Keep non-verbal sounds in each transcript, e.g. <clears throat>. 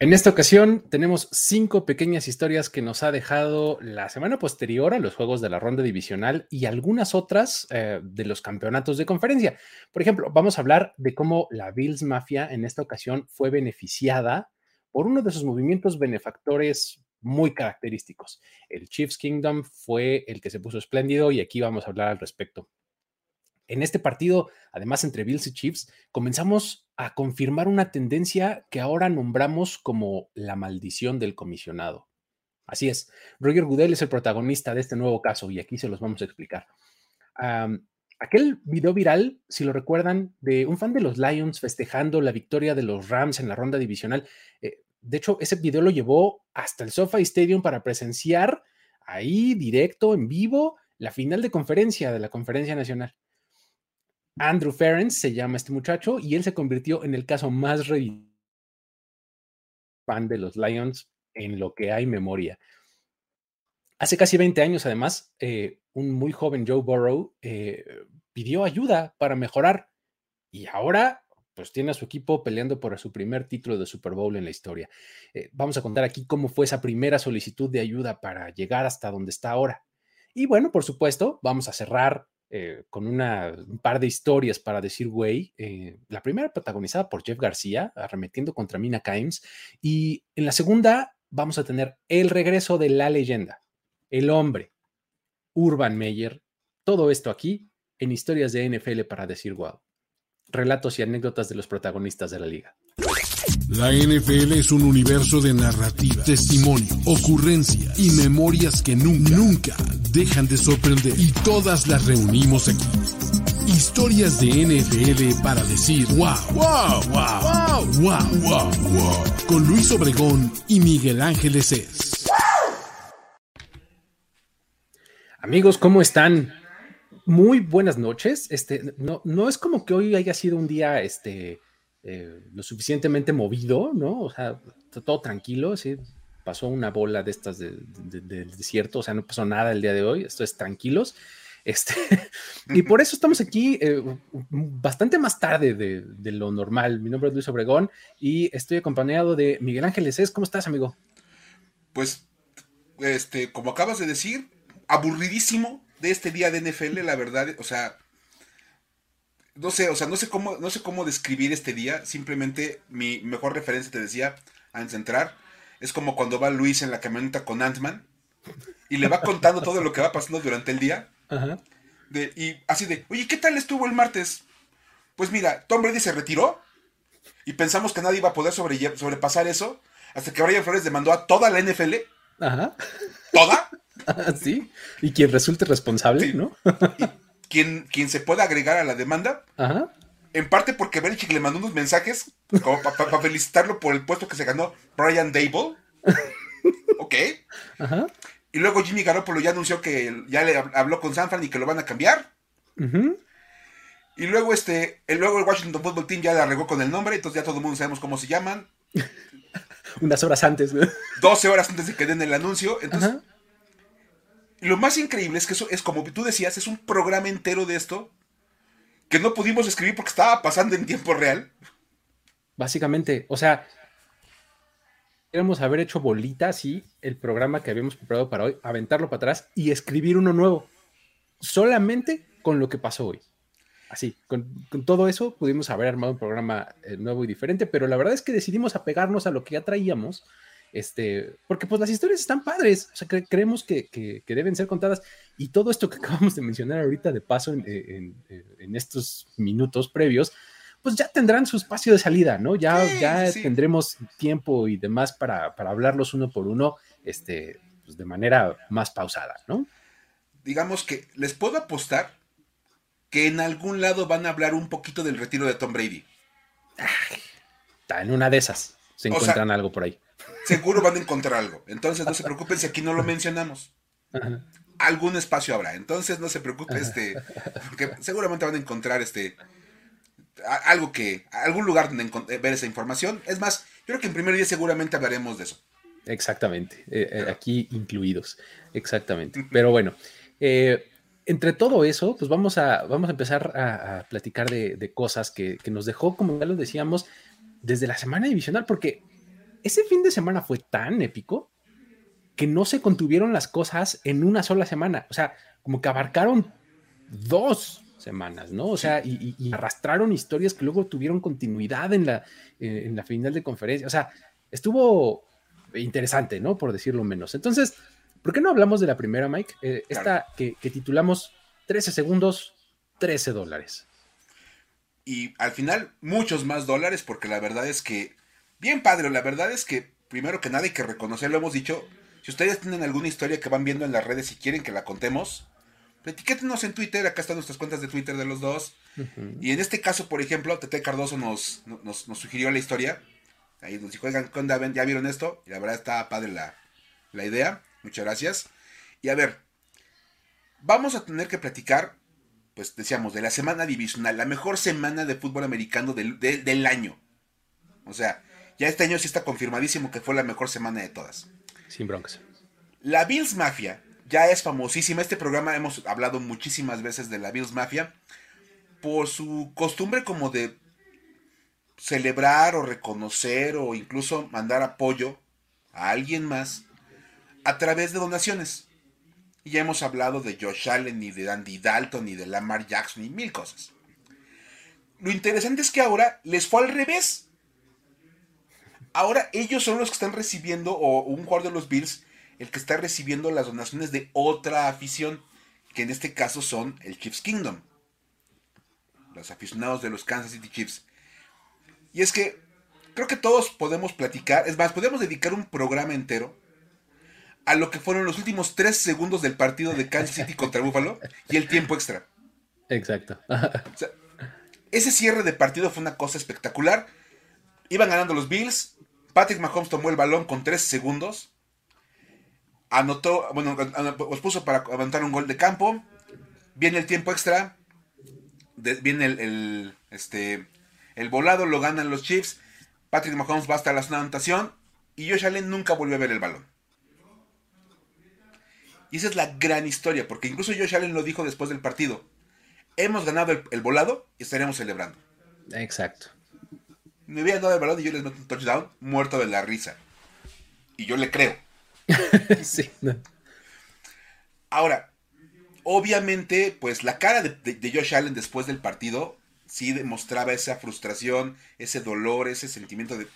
En esta ocasión tenemos cinco pequeñas historias que nos ha dejado la semana posterior a los juegos de la ronda divisional y algunas otras eh, de los campeonatos de conferencia. Por ejemplo, vamos a hablar de cómo la Bills Mafia en esta ocasión fue beneficiada por uno de sus movimientos benefactores muy característicos. El Chiefs Kingdom fue el que se puso espléndido y aquí vamos a hablar al respecto. En este partido, además entre Bills y Chiefs, comenzamos a confirmar una tendencia que ahora nombramos como la maldición del comisionado. Así es, Roger Goodell es el protagonista de este nuevo caso y aquí se los vamos a explicar. aquel video viral, si lo recuerdan, de un fan de los Lions festejando la victoria de los Rams en la ronda divisional. Eh, de hecho, ese video lo llevó hasta el SoFi Stadium para presenciar ahí directo, en vivo, la final de conferencia de la conferencia nacional. Andrew Ferens se llama este muchacho y él se convirtió en el caso más fan de los Lions en lo que hay memoria. Hace casi 20 años, además, eh, un muy joven Joe Burrow eh, pidió ayuda para mejorar y ahora pues tiene a su equipo peleando por su primer título de Super Bowl en la historia. Eh, vamos a contar aquí cómo fue esa primera solicitud de ayuda para llegar hasta donde está ahora. Y bueno, por supuesto, vamos a cerrar eh, con una, un par de historias para decir, güey, eh, la primera protagonizada por Jeff García, arremetiendo contra Mina Kimes, y en la segunda vamos a tener el regreso de la leyenda, el hombre, Urban Meyer, todo esto aquí en historias de NFL para decir, wow, relatos y anécdotas de los protagonistas de la liga. La NFL es un universo de narrativa, testimonio, ocurrencia y memorias que nunca, nunca dejan de sorprender. Y todas las reunimos aquí. Historias de NFL para decir wow, wow, wow, wow, wow, wow, wow. Con Luis Obregón y Miguel Ángeles es. Amigos, ¿cómo están? Muy buenas noches. Este, no, no es como que hoy haya sido un día, este, eh, lo suficientemente movido, ¿no? O sea, todo tranquilo, sí. Pasó una bola de estas del desierto, o sea, no pasó nada el día de hoy, esto es tranquilos. Este, <laughs> y por eso estamos aquí eh, bastante más tarde de, lo normal. Mi nombre es Luis Obregón y estoy acompañado de Miguel Ángeles. ¿Cómo estás, amigo? Pues, este, como acabas de decir, aburridísimo de este día de NFL, la verdad, o sea, no sé, o sea, no sé cómo, no sé cómo describir este día. Simplemente mi mejor referencia te decía antes de entrar. Es como cuando va Luis en la camioneta con Ant-Man y le va contando todo lo que va pasando durante el día. Ajá. De, y así de, oye, ¿qué tal estuvo el martes? Pues mira, Tom Brady se retiró y pensamos que nadie iba a poder sobrepasar eso hasta que Brian Flores demandó a toda la NFL. Ajá. ¿Toda? <laughs> sí. Y quien resulte responsable, ¿no? quien, se pueda agregar a la demanda. Ajá. En parte porque Belichick le mandó unos mensajes como para felicitarlo por el puesto que se ganó Brian Dable. <laughs> ok. Ajá. Y luego Jimmy Garoppolo ya anunció que ya le habló con Sanfran y que lo van a cambiar. Y luego este, el, luego el Washington Football Team ya le arregló con el nombre, entonces ya todo el mundo sabemos cómo se llaman. <laughs> Unas horas antes, 12 horas antes de que den el anuncio. Entonces, lo más increíble es que eso es como tú decías, es un programa entero de esto que no pudimos escribir porque estaba pasando en tiempo real. Básicamente, o sea, queríamos haber hecho bolitas y el programa que habíamos preparado para hoy, aventarlo para atrás y escribir uno nuevo, solamente con lo que pasó hoy. Así, con, todo eso pudimos haber armado un programa eh, nuevo y diferente, pero la verdad es que decidimos apegarnos a lo que ya traíamos este, porque pues las historias están padres, o sea, creemos que, deben ser contadas y todo esto que <laughs> acabamos de mencionar ahorita de paso en, estos minutos previos, pues ya tendrán su espacio de salida, ¿no? Ya, ya tendremos tiempo y demás para, hablarlos uno por uno, este, pues de manera más pausada, ¿no? Digamos que les puedo apostar que en algún lado van a hablar un poquito del retiro de Tom Brady. está en una de esas se encuentran algo por ahí seguro van a encontrar algo. Entonces no se preocupen si aquí no lo mencionamos. Algún espacio habrá. Entonces no se preocupen, este, porque seguramente van a encontrar este algo que, algún lugar donde ver esa información. Es más, yo creo que en primer día seguramente hablaremos de eso. Exactamente, eh, eh, aquí incluidos, exactamente. Pero bueno, eh, entre todo eso, pues vamos a, vamos a empezar a, platicar de, cosas que, que, nos dejó, como ya lo decíamos, desde la semana divisional, porque ese fin de semana fue tan épico que no se contuvieron las cosas en una sola semana. O sea, como que abarcaron dos semanas, ¿no? O sea, y, arrastraron historias que luego tuvieron continuidad en la, eh, en la final de conferencia. O sea, estuvo interesante, ¿no? Por decirlo menos. Entonces, ¿por qué no hablamos de la primera, Mike? Eh, esta que, que, titulamos 13 segundos, 13 dólares. Y al final, muchos más dólares, porque la verdad es que, bien padre, la verdad es que, primero que nada, hay que reconocer, lo hemos dicho, si ustedes tienen alguna historia que van viendo en las redes y quieren que la contemos, etiquétenos en Twitter, acá están nuestras cuentas de Twitter de los dos. Y en este caso, por ejemplo, Tete Cardoso nos, nos, sugirió la historia. Ahí nos dijo, oigan. ¿Ya vieron esto? Y la verdad está padre la, la idea. Muchas gracias. Y a ver, vamos a tener que platicar, pues decíamos, de la semana divisional, la mejor semana de fútbol americano del, del año. O sea, ya este año sí está confirmadísimo que fue la mejor semana de todas. Sin broncas. La Bills Mafia ya es famosísima. Este programa hemos hablado muchísimas veces de la Bills Mafia por su costumbre como de celebrar o reconocer o incluso mandar apoyo a alguien más a través de donaciones. Y ya hemos hablado de Josh Allen, ni de Andy Dalton, ni de Lamar Jackson, y mil cosas. Lo interesante es que ahora les fue al revés. Ahora ellos son los que están recibiendo, o un jugador de los Bills el que está recibiendo las donaciones de otra afición, que en este caso son el Chiefs Kingdom. Los aficionados de los Kansas City Chiefs. Y es que creo que todos podemos platicar, es más, podemos dedicar un programa entero a lo que fueron los últimos tres segundos del partido de Kansas City contra Buffalo y el tiempo extra. Exacto. ese cierre de partido fue una cosa espectacular. Iban ganando los Bills. Patrick Mahomes tomó el balón con tres segundos anotó, bueno, os puso para aventar un gol de campo. Viene el tiempo extra. viene el, este, el volado, lo ganan los Chiefs. Patrick Mahomes va hasta la zona anotación. Y Josh Allen nunca volvió a ver el balón. Y esa es la gran historia, porque incluso Josh Allen lo dijo después del partido. Hemos ganado el, volado y estaremos celebrando. Exacto. Me habían dado el balón y yo les meto un touchdown muerto de la risa. Y yo le creo. <laughs> sí. Ahora, obviamente, pues la cara de, Josh Allen después del partido sí demostraba esa frustración, ese dolor, ese sentimiento de,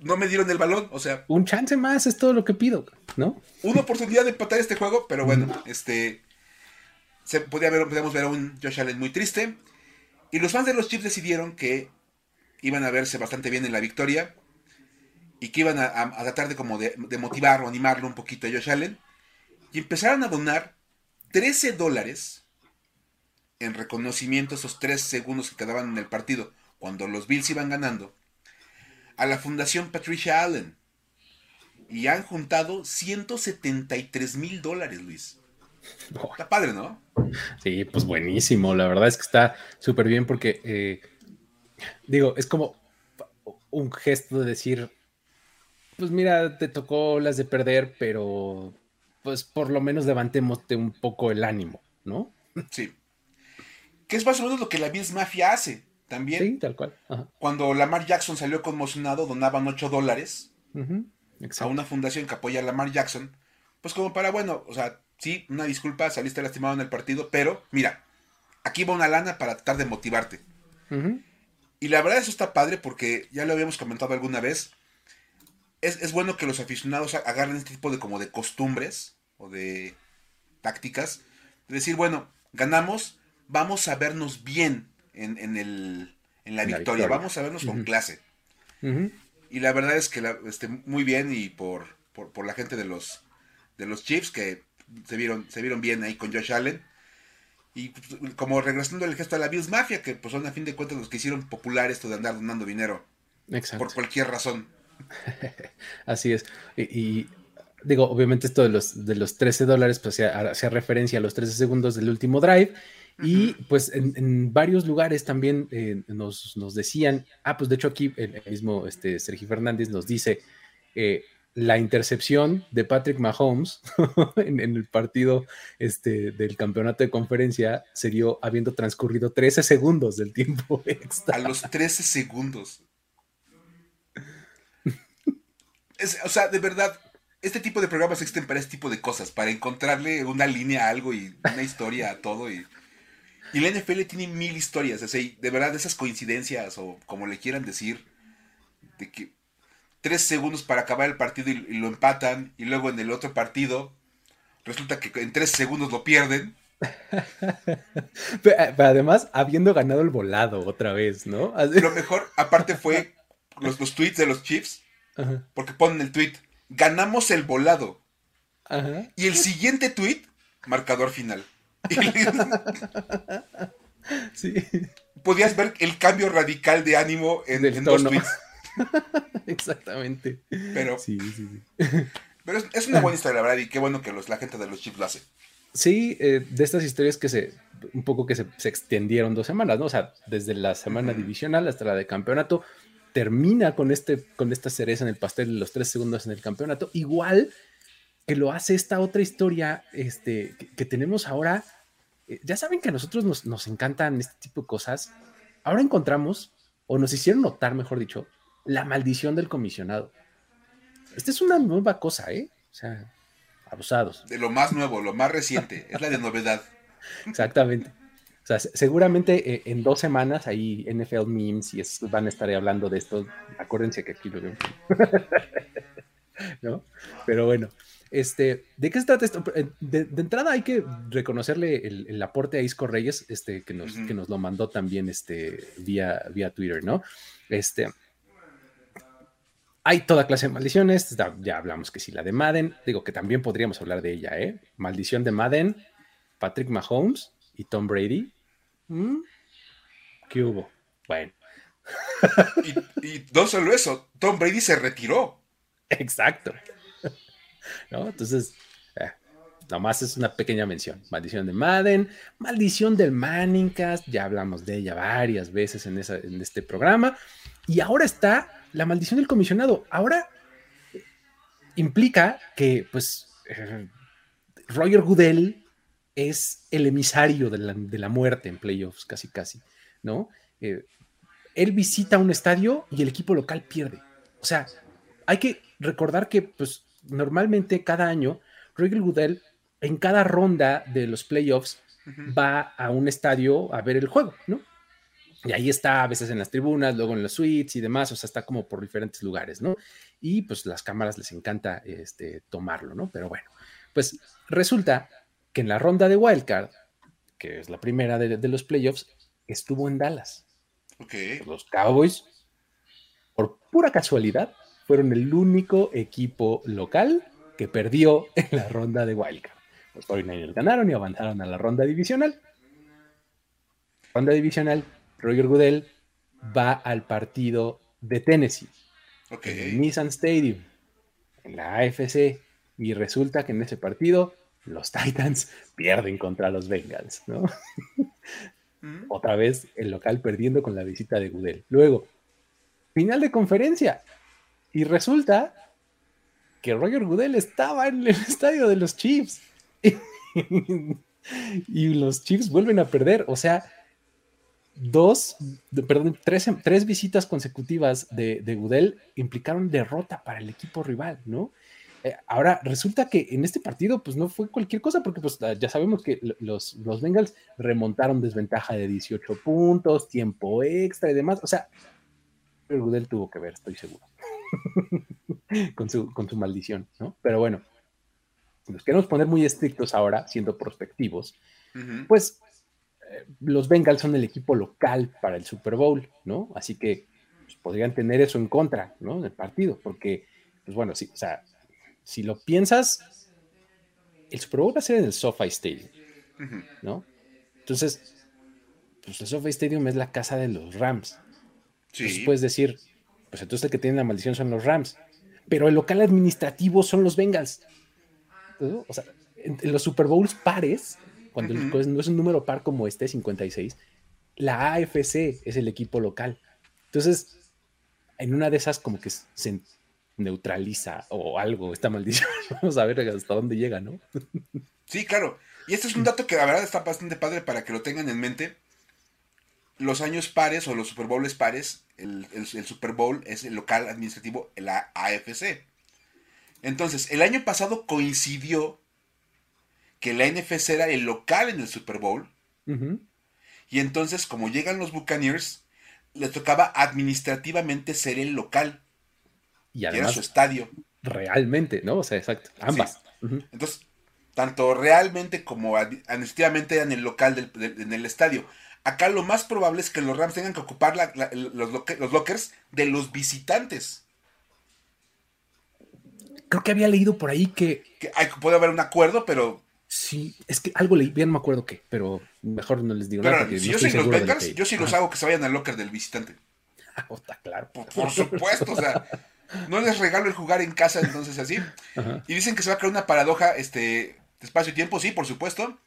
no me dieron el balón, o sea. Un chance más es todo lo que pido, ¿no? Una oportunidad de empatar este juego, pero bueno, este. Se podía ver, podíamos ver a un Josh Allen muy triste. Y los fans de los Chiefs decidieron que iban a verse bastante bien en la victoria y que iban a, tratar de como de, motivar o animarlo un poquito a Josh Allen. Y empezaron a donar 13 dólares en reconocimiento a esos 3 segundos que quedaban en el partido cuando los Bills iban ganando a la Fundación Patricia Allen. Y han juntado 173 mil dólares, Luis. Está padre, ¿no? Sí, pues buenísimo. La verdad es que está súper bien porque, eh, digo, es como un gesto de decir, pues mira, te tocó las de perder, pero pues por lo menos levantémoste un poco el ánimo, ¿no? Sí. Que es más o menos lo que la Bills Mafia hace también. Sí, tal cual. Cuando Lamar Jackson salió conmocionado, donaban 8 dólares a una fundación que apoya a Lamar Jackson. Pues como para, bueno, o sea, sí, una disculpa, saliste lastimado en el partido, pero mira, aquí va una lana para tratar de motivarte. Y la verdad eso está padre porque ya lo habíamos comentado alguna vez es, bueno que los aficionados agarren este tipo de como de costumbres o de tácticas. De decir, bueno, ganamos, vamos a vernos bien en, el, en la, victoria, vamos a vernos con clase. Y la verdad es que la, este, muy bien y por, por, la gente de los, de los Chiefs que se vieron, se vieron bien ahí con Josh Allen. Y pues, como regresando el gesto a la Bills Mafia, que pues son a fin de cuentas los que hicieron popular esto de andar donando dinero. Por cualquier razón. <laughs> Así es. Y, digo, obviamente esto de los, de los 13 dólares, pues hacía referencia a los 13 segundos del último drive. Y pues en, varios lugares también eh, nos, decían, ah, pues de hecho aquí el mismo este, Sergio Fernández nos dice, eh, la intercepción de Patrick Mahomes <laughs> en, el partido este, del campeonato de conferencia sería habiendo transcurrido 13 segundos del tiempo <laughs> extra. A los 13 segundos. <laughs> o sea, de verdad, este tipo de programas existen para este tipo de cosas, para encontrarle una línea a algo y una historia a todo. Y, y la NFL tiene mil historias, así, de verdad, esas coincidencias o como le quieran decir, de que tres segundos para acabar el partido y, lo empatan y luego en el otro partido resulta que en tres segundos lo pierden. <laughs> pero, además, habiendo ganado el volado otra vez, ¿no? Lo mejor, aparte, fue los, los tweets de los Chiefs, porque ponen el tweet, ganamos el volado. Y el siguiente tweet, marcador final. <laughs> <laughs> sí. Podías ver el cambio radical de ánimo en, dos tweets. <laughs> Exactamente. Pero, sí, sí, <laughs> pero es, una buena historia, la verdad, y qué bueno que los, la gente de los Chiefs lo hace. Sí, eh, de estas historias que se, un poco que se, extendieron dos semanas, ¿no? O sea, desde la semana divisional hasta la de campeonato, termina con, este, con esta cereza en el pastel de los tres segundos en el campeonato, igual que lo hace esta otra historia este, que, tenemos ahora. Eh, ya saben que a nosotros nos, nos encantan este tipo de cosas. Ahora encontramos, o nos hicieron notar, mejor dicho, la maldición del comisionado. Esta es una nueva cosa, ¿eh? O sea, abusados. De lo más nuevo, lo más reciente, es la de novedad. <laughs> Exactamente. O sea, seguramente eh, en dos semanas ahí NFL memes y van a estar hablando de esto. Acuérdense que aquí lo veo. <laughs> ¿No? Pero bueno, este, ¿de qué se trata esto? Eh, de, entrada hay que reconocerle el, aporte a Isco Reyes, este, que nos, que nos lo mandó también este, vía, vía Twitter, ¿no? Este, hay toda clase de maldiciones. Ya hablamos que sí, la de Madden. Digo que también podríamos hablar de ella, ¿eh? Maldición de Madden, Patrick Mahomes y Tom Brady. ¿Mm? ¿Qué hubo? Bueno. y, no solo eso, Tom Brady se retiró. Exacto. <laughs> ¿No? Entonces, eh, nomás es una pequeña mención. Maldición de Madden, maldición del Manningcast, ya hablamos de ella varias veces en, en este programa. Y ahora está la maldición del comisionado. Ahora implica que, pues, eh, Roger Goodell es el emisario de la, muerte en playoffs, casi, casi, ¿no? Eh, él visita un estadio y el equipo local pierde. O sea, hay que recordar que, pues, normalmente cada año, Roger Goodell, en cada ronda de los playoffs, va a un estadio a ver el juego, ¿no? Y ahí está, a veces en las tribunas, luego en los suites y demás, o sea, está como por diferentes lugares, ¿no? Y pues las cámaras les encanta este, tomarlo, ¿no? Pero bueno, pues resulta que en la ronda de Wildcard, que es la primera de, los playoffs, estuvo en Dallas. Los Cowboys, por pura casualidad, fueron el único equipo local que perdió <laughs> en la ronda de Wildcard. Los 49ers ganaron y avanzaron a la ronda divisional. Ronda divisional Roger Goodell va al partido de Tennessee, en Nissan Stadium, en la AFC, y resulta que en ese partido los <laughs> Titans pierden contra los Bengals, ¿no? Mm. Otra vez el local perdiendo con la visita de Goodell. Luego, final de conferencia, y resulta que Roger Goodell estaba en el <laughs> estadio de los Chiefs. <laughs> y los Chiefs vuelven a perder, o sea, dos, perdón, tres, tres, visitas consecutivas de, de Gudel implicaron derrota para el equipo rival, ¿no? Eh, ahora, resulta que en este partido, pues no fue cualquier cosa, porque pues ya sabemos que los, los Bengals remontaron desventaja de 18 puntos, tiempo extra y demás. O sea, Gudel tuvo que ver, estoy seguro, <laughs> con, su, con su maldición, ¿no? Pero bueno, nos queremos poner muy estrictos ahora, siendo prospectivos, pues los Bengals son el equipo local para el Super Bowl, ¿no? Así que pues, podrían tener eso en contra, ¿no? Del partido, porque, pues bueno, sí, o sea, si lo piensas, el Super Bowl va a ser en el SoFi Stadium, ¿no? Entonces, pues el SoFi Stadium es la casa de los Rams. Sí. Entonces puedes decir, pues entonces el que tiene la maldición son los Rams, pero el local administrativo son los Bengals. O sea, en los Super Bowls pares cuando no es un número par como este, 56, la AFC es el equipo local. Entonces, en una de esas como que se neutraliza o algo esta maldición. <laughs> Vamos a ver hasta dónde llega, ¿no? sí, claro. Y este es un dato que la verdad está bastante padre para que lo tengan en mente. Los años pares o los Super Bowls pares, el, Super Bowl es el local administrativo, la AFC. Entonces, el año pasado coincidió que la NFC era el local en el Super Bowl. Y entonces, como llegan los Buccaneers, les tocaba administrativamente ser el local. Y además, era su estadio. Realmente, ¿no? O sea, exacto. Ambas. Entonces, tanto realmente como administrativamente eran el local en el estadio. Acá lo más probable es que los Rams tengan que ocupar los, los lockers de los visitantes. Creo que había leído por ahí que... que puede haber un acuerdo, pero Sí, es que algo leí, bien no me acuerdo qué, pero mejor no les digo nada. si yo soy los Bengals, yo sí los hago que se vayan al locker del visitante. Ah, está claro. Por, supuesto, o sea, no les regalo el jugar en casa, entonces así. Y dicen que se va a crear una paradoja, este, de espacio y tiempo, sí, por supuesto.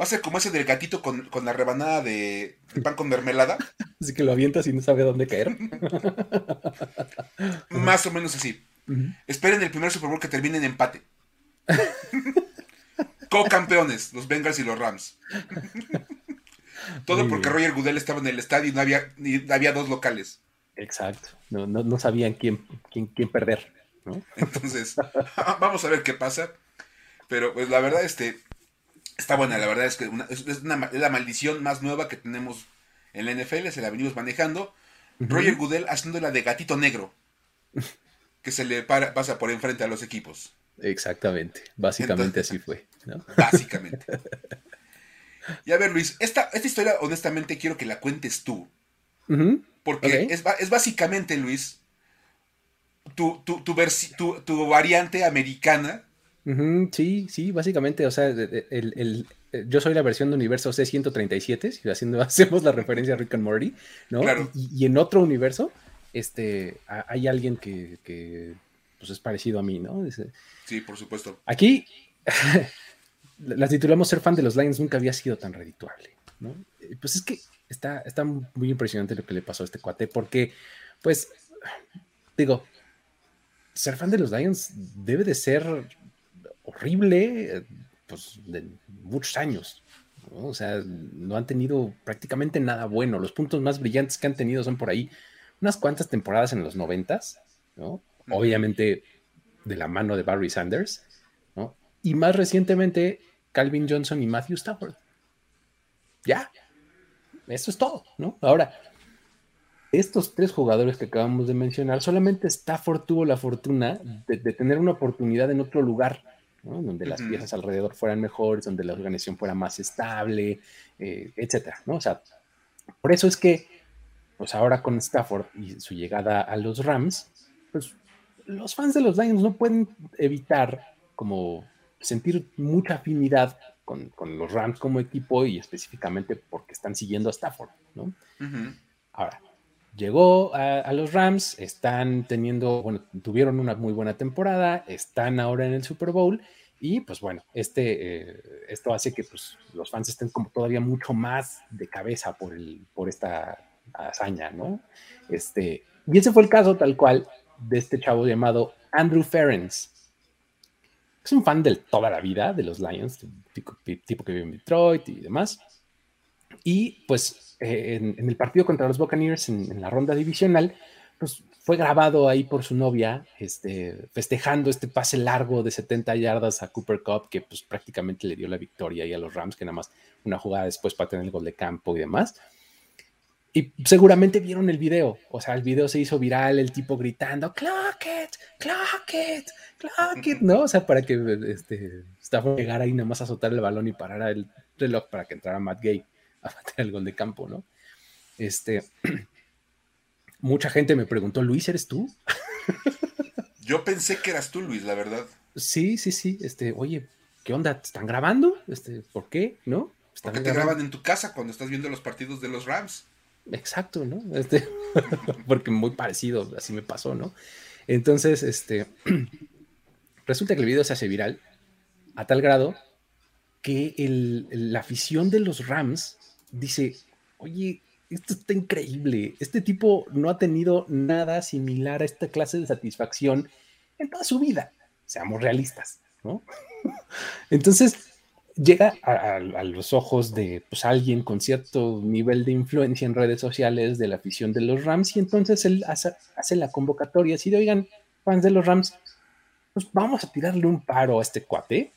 Va a ser como ese del gatito con, la rebanada de, pan con mermelada. <laughs> Así que lo avientas y no sabe dónde caer. <laughs> Más o menos así. Esperen el primer Super Bowl que termine en empate. <laughs> Co-campeones, los Bengals y los Rams. Todo porque Roger Goodell estaba en el estadio y no había, había dos locales. Exacto. No, sabían quién, quién, quién perder. Entonces, <laughs> vamos a ver qué pasa. Pero pues la verdad, este, está buena. La verdad es que es, la maldición más nueva que tenemos en la NFL. Se la venimos manejando. Roger Goodell haciéndola de gatito negro. Que se le pasa por enfrente a los equipos. Exactamente. Básicamente así fue. Básicamente. Y a ver, Luis, esta, esta historia, honestamente, quiero que la cuentes tú. Porque es, básicamente, Luis, tu, tu, tu, variante americana. Sí, sí, básicamente, o sea, el, yo soy la versión de universo C137, si haciendo, <laughs> hacemos la referencia a Rick and Morty, ¿no? Y, en otro universo, este, hay alguien que, que pues es parecido a mí, ¿no? sí, por supuesto. Aquí <laughs> las titulamos Ser fan de los Lions nunca había sido tan redituable, ¿no? Pues es que está, está muy impresionante lo que le pasó a este cuate, porque, pues, digo, ser fan de los Lions debe de ser horrible, pues, de muchos años. ¿no? O sea, no han tenido prácticamente nada bueno. Los puntos más brillantes que han tenido son por ahí unas cuantas temporadas en los noventas, ¿no? Obviamente de la mano de Barry Sanders, y más recientemente Calvin Johnson y Matthew Stafford. Ya, eso es todo, ¿no? Ahora, estos tres jugadores que acabamos de mencionar, solamente Stafford tuvo la fortuna de, tener una oportunidad en otro lugar, ¿no? donde las piezas alrededor fueran mejores, donde la organización fuera más estable, eh, etcétera, ¿no? O sea, por eso es que, pues ahora con Stafford y su llegada a los Rams, pues los fans de los Lions no pueden evitar como sentir mucha afinidad con, los Rams como equipo y específicamente porque están siguiendo a Stafford, ¿no? Ahora, llegó a, los Rams, están teniendo, bueno, tuvieron una muy buena temporada, están ahora en el Super Bowl y pues bueno, este, eh, esto hace que pues, los fans estén como todavía mucho más de cabeza por, el, por esta hazaña, ¿no? Este, y ese fue el caso tal cual de este chavo llamado Andrew Ferens es un fan de toda la vida de los Lions, tipo, que vive en Detroit y demás. Y pues eh, en, el partido contra los Buccaneers en, la ronda divisional, pues fue grabado ahí por su novia, este, festejando este pase largo de 70 yardas a Cooper Cup, que pues prácticamente le dio la victoria ahí a los Rams, que nada más una jugada después para tener el gol de campo y demás. Y seguramente vieron el video, o sea, el video se hizo viral, el tipo gritando, clock it, clock it, clock it, ¿no? O sea, para que este, Stafford llegara ahí nada más a soltar el balón y parara el reloj para que entrara Matt Gay a bater el gol de campo, ¿no? Este, <clears throat> mucha gente me preguntó, Luis, ¿eres tú? <laughs> Yo pensé que eras tú, Luis, la verdad. Sí, sí, sí, este, oye, ¿qué onda? ¿Te están grabando? Este, ¿por qué? ¿No? ¿Por qué te graban en tu casa cuando estás viendo los partidos de los Rams? Exacto, ¿no? Este, <laughs> porque muy parecido, así me pasó, ¿no? Entonces, este, <clears throat> resulta que el video se hace viral a tal grado que la afición de los Rams dice, oye, esto está increíble, este tipo no ha tenido nada similar a esta clase de satisfacción en toda su vida, seamos realistas, ¿no? <laughs> Entonces, llega a, los ojos de pues, alguien con cierto nivel de influencia en redes sociales de la afición de los Rams y entonces él hace, la convocatoria así de, oigan, fans de los Rams, pues vamos a tirarle un paro a este cuate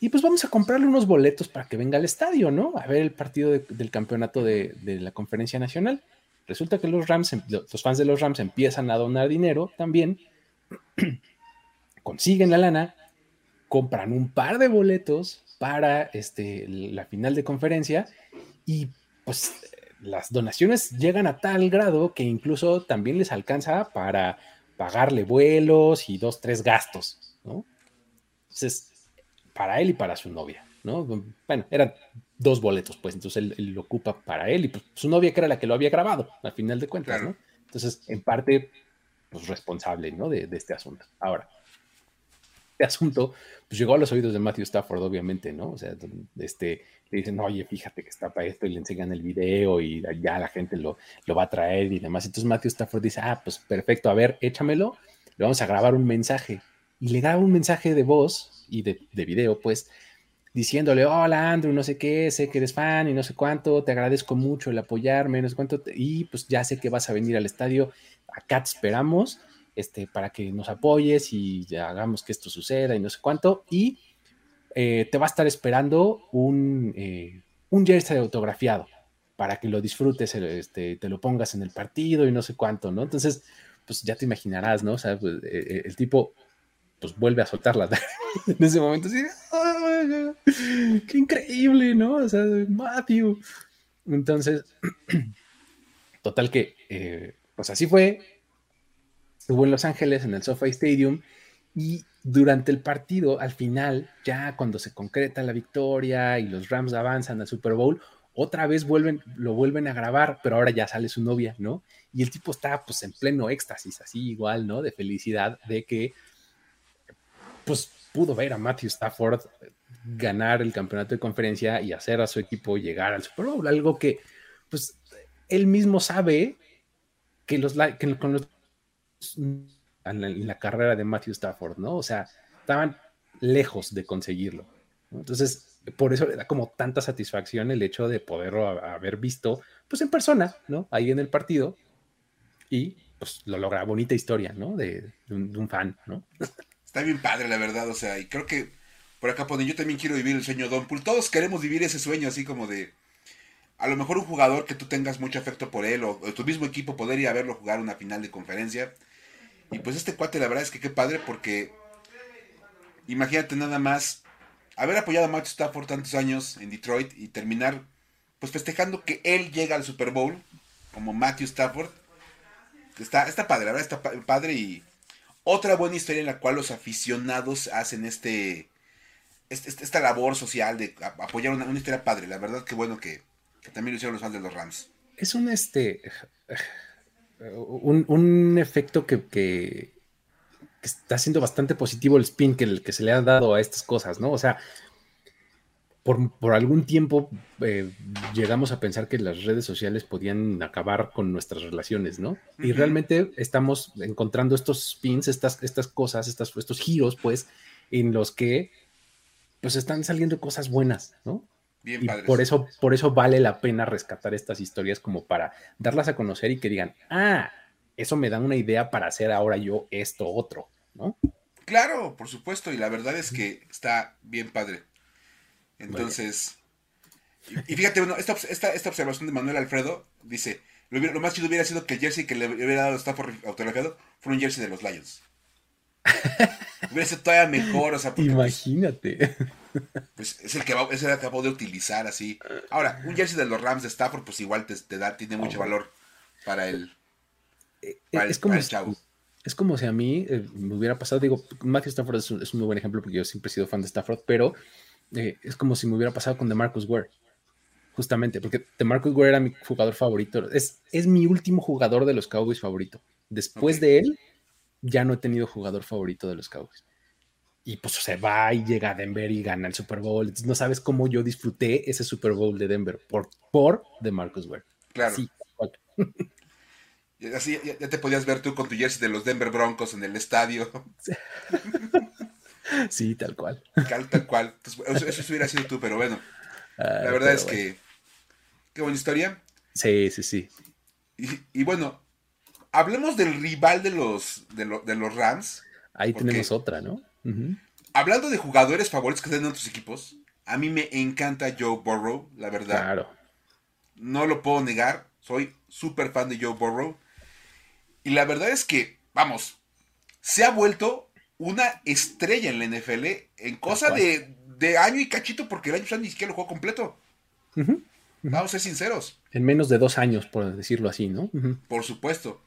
y pues vamos a comprarle unos boletos para que venga al estadio, ¿no? A ver el partido del campeonato de, la conferencia nacional. Resulta que los Rams, em, los fans de los Rams empiezan a donar dinero también, <clears throat> consiguen la lana, compran un par de boletos para este, la final de conferencia y pues las donaciones llegan a tal grado que incluso también les alcanza para pagarle vuelos y dos, tres gastos, ¿no? Entonces, para él y para su novia, ¿no? Bueno, eran dos boletos, pues, entonces él, lo ocupa para él y pues, su novia que era la que lo había grabado, al final de cuentas, ¿no? Entonces, en parte, pues responsable, ¿no? De, de este asunto. Ahora, este asunto, pues llegó a los oídos de Matthew Stafford, obviamente, ¿no? O sea, este, le dicen, oye, fíjate que está para esto y le enseñan el video y ya la gente lo, lo va a traer y demás. Entonces Matthew Stafford dice, ah, pues perfecto, a ver, échamelo, le vamos a grabar un mensaje. Y le graba un mensaje de voz y de, de video, pues, diciéndole, hola Andrew, no sé qué, sé que eres fan y no sé cuánto, te agradezco mucho el apoyarme, no sé cuánto, y pues ya sé que vas a venir al estadio, acá te esperamos, este, para que nos apoyes y hagamos que esto suceda y no sé cuánto, y eh, te va a estar esperando un, eh, un jersey autografiado para que lo disfrutes, este, te lo pongas en el partido y no sé cuánto, ¿no? Entonces, pues ya te imaginarás, ¿no? O sea, pues, eh, el tipo pues vuelve a soltarla <laughs> en ese momento así, ¡qué increíble, ¿no? O sea, Matthew. Entonces, <clears throat> total que, pues así fue, estuvo en Los Ángeles, en el SoFi Stadium, y durante el partido, al final, ya cuando se concreta la victoria y los Rams avanzan al Super Bowl, otra vez vuelven, lo vuelven a grabar, pero ahora ya sale su novia, ¿no? Y el tipo está pues en pleno éxtasis, así igual, ¿no? De felicidad de que pues pudo ver a Matthew Stafford ganar el campeonato de conferencia y hacer a su equipo llegar al Super Bowl, algo que pues él mismo sabe que los que con los en la, carrera de Matthew Stafford, ¿no? O sea, estaban lejos de conseguirlo. Entonces, por eso le da como tanta satisfacción el hecho de poderlo haber visto, pues en persona, ¿no? Ahí en el partido. Y pues lo logra, bonita historia, ¿no? De, un, fan, ¿no? <laughs> Está bien padre, la verdad, o sea, y creo que por acá ponen, yo también quiero vivir el sueño Don Pool. Todos queremos vivir ese sueño así como de, a lo mejor un jugador que tú tengas mucho afecto por él o, tu mismo equipo poder ir a verlo jugar una final de conferencia y pues este cuate, la verdad es que qué padre, porque imagínate nada más haber apoyado a Matthew Stafford tantos años en Detroit y terminar pues festejando que él llega al Super Bowl como Matthew Stafford. Está, está padre, la verdad está padre y otra buena historia en la cual los aficionados hacen este, este, este esta labor social de apoyar una, historia padre. La verdad que bueno que, también lo hicieron los fans de los Rams. Es un este un, efecto que, está siendo bastante positivo el spin que, que, se le ha dado a estas cosas, ¿no? O sea, por, algún tiempo eh, llegamos a pensar que las redes sociales podían acabar con nuestras relaciones, ¿no? Y realmente estamos encontrando estos spins, estas, estas cosas, estas, estos giros, pues, en los que pues están saliendo cosas buenas, ¿no? Y por eso, por eso vale la pena rescatar estas historias como para darlas a conocer y que digan, ah, eso me da una idea para hacer ahora yo esto otro, ¿no? Claro, por supuesto, y la verdad es que está bien padre. Entonces, y, fíjate, bueno, esta, esta, observación de Manuel Alfredo dice, lo, más chido hubiera sido que el jersey que le hubiera dado Stafford autografiado fuera un jersey de los Lions. Hubiera sido todavía mejor, o sea, porque, pues, Imagínate. Pues es el que va, es el que acabo de utilizar así. Ahora, un jersey de los Rams de Stafford, pues igual te, da, tiene mucho valor para el, eh, es como, Es como si a mí eh, me hubiera pasado, digo, Matthew Stafford es un, muy buen ejemplo porque yo siempre he sido fan de Stafford, pero eh, es como si me hubiera pasado con DeMarcus Ware. Justamente, porque DeMarcus Ware era mi jugador favorito. Es, es mi último jugador de los Cowboys favorito. Después de él, ya no he tenido jugador favorito de los Cowboys y pues se va y llega a Denver y gana el Super Bowl. Entonces no sabes cómo yo disfruté ese Super Bowl de Denver por, por de Marcus Ware. Claro. <laughs> Así ya, te podías ver tú con tu jersey de los Denver Broncos en el estadio. Sí, <laughs> tal cual. Tal, cual. eso, hubiera sido tú, pero bueno. la verdad es que. Qué buena historia. Sí, sí, sí. Y, bueno, hablemos del rival de los, de, de los Rams Ahí tenemos otra, ¿no? Hablando de jugadores favoritos que tienen otros equipos, a mí me encanta Joe Burrow, la verdad. Claro. No lo puedo negar. Soy súper fan de Joe Burrow. Y la verdad es que, vamos, se ha vuelto una estrella en la NFL en cosa de, año y cachito, porque el año pasado ni siquiera lo jugó completo. Vamos a ser sinceros. En menos de dos años, por decirlo así, ¿no? Por supuesto.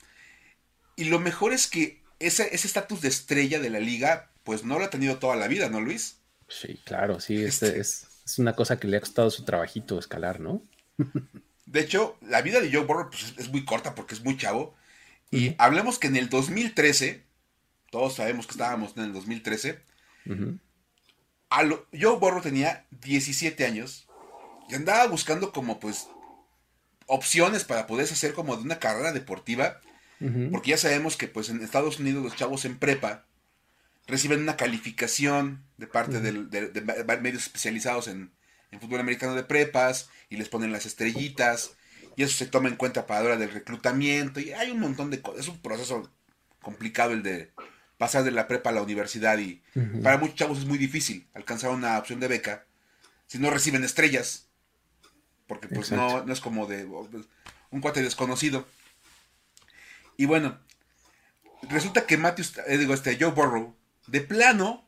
Y lo mejor es que ese estatus de estrella de la liga, pues no lo ha tenido toda la vida, ¿no, Luis? Sí, claro, sí, este... es, una cosa que le ha costado su trabajito escalar, ¿no? de hecho, la vida de Joe Burrow pues, es muy corta porque es muy chavo. Y hablemos que en el 2013, todos sabemos que estábamos en el 2013, Joe Burrow tenía 17 años y andaba buscando como pues opciones para poder hacer como de una carrera deportiva porque ya sabemos que pues en Estados Unidos los chavos en prepa reciben una calificación de parte de, medios especializados en, fútbol americano de prepas y les ponen las estrellitas y eso se toma en cuenta para la hora del reclutamiento y hay un montón de cosas. Es un proceso complicado el de pasar de la prepa a la universidad y para muchos chavos es muy difícil alcanzar una opción de beca si no reciben estrellas porque pues no, no, es como de un cuate desconocido. Y bueno, resulta que Matthews, eh, digo, este, Joe Burrow, de plano,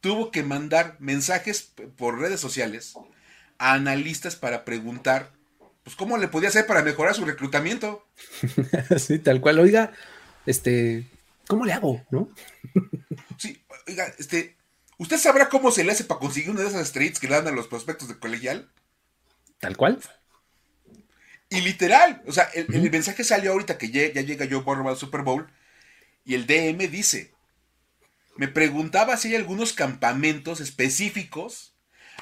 tuvo que mandar mensajes por redes sociales a analistas para preguntar, pues, cómo le podía hacer para mejorar su reclutamiento. <laughs> sí, tal cual, oiga, este, ¿cómo le hago, no? <laughs> sí, oiga, este, ¿usted sabrá cómo se le hace para conseguir una de esas streets que le dan a los prospectos de colegial? Tal cual. Y literal, o sea, el, mensaje salió ahorita que ya, llega Joe Burrow al Super Bowl y el DM dice, me preguntaba si hay algunos campamentos específicos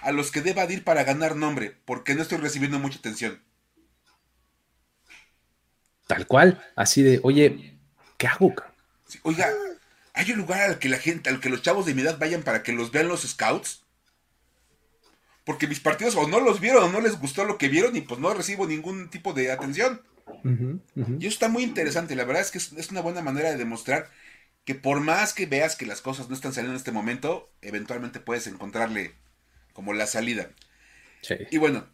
a los que deba ir para ganar nombre, porque no estoy recibiendo mucha atención. Tal cual, así de, oye, ¿qué hago? oiga, ¿hay un lugar al que la gente, al que los chavos de mi edad vayan para que los vean los scouts? Porque mis partidos o no los vieron o no les gustó lo que vieron y pues no recibo ningún tipo de atención. Y eso está muy interesante, la verdad es que es, una buena manera de demostrar que por más que veas que las cosas no están saliendo en este momento, eventualmente puedes encontrarle como la salida. Y bueno,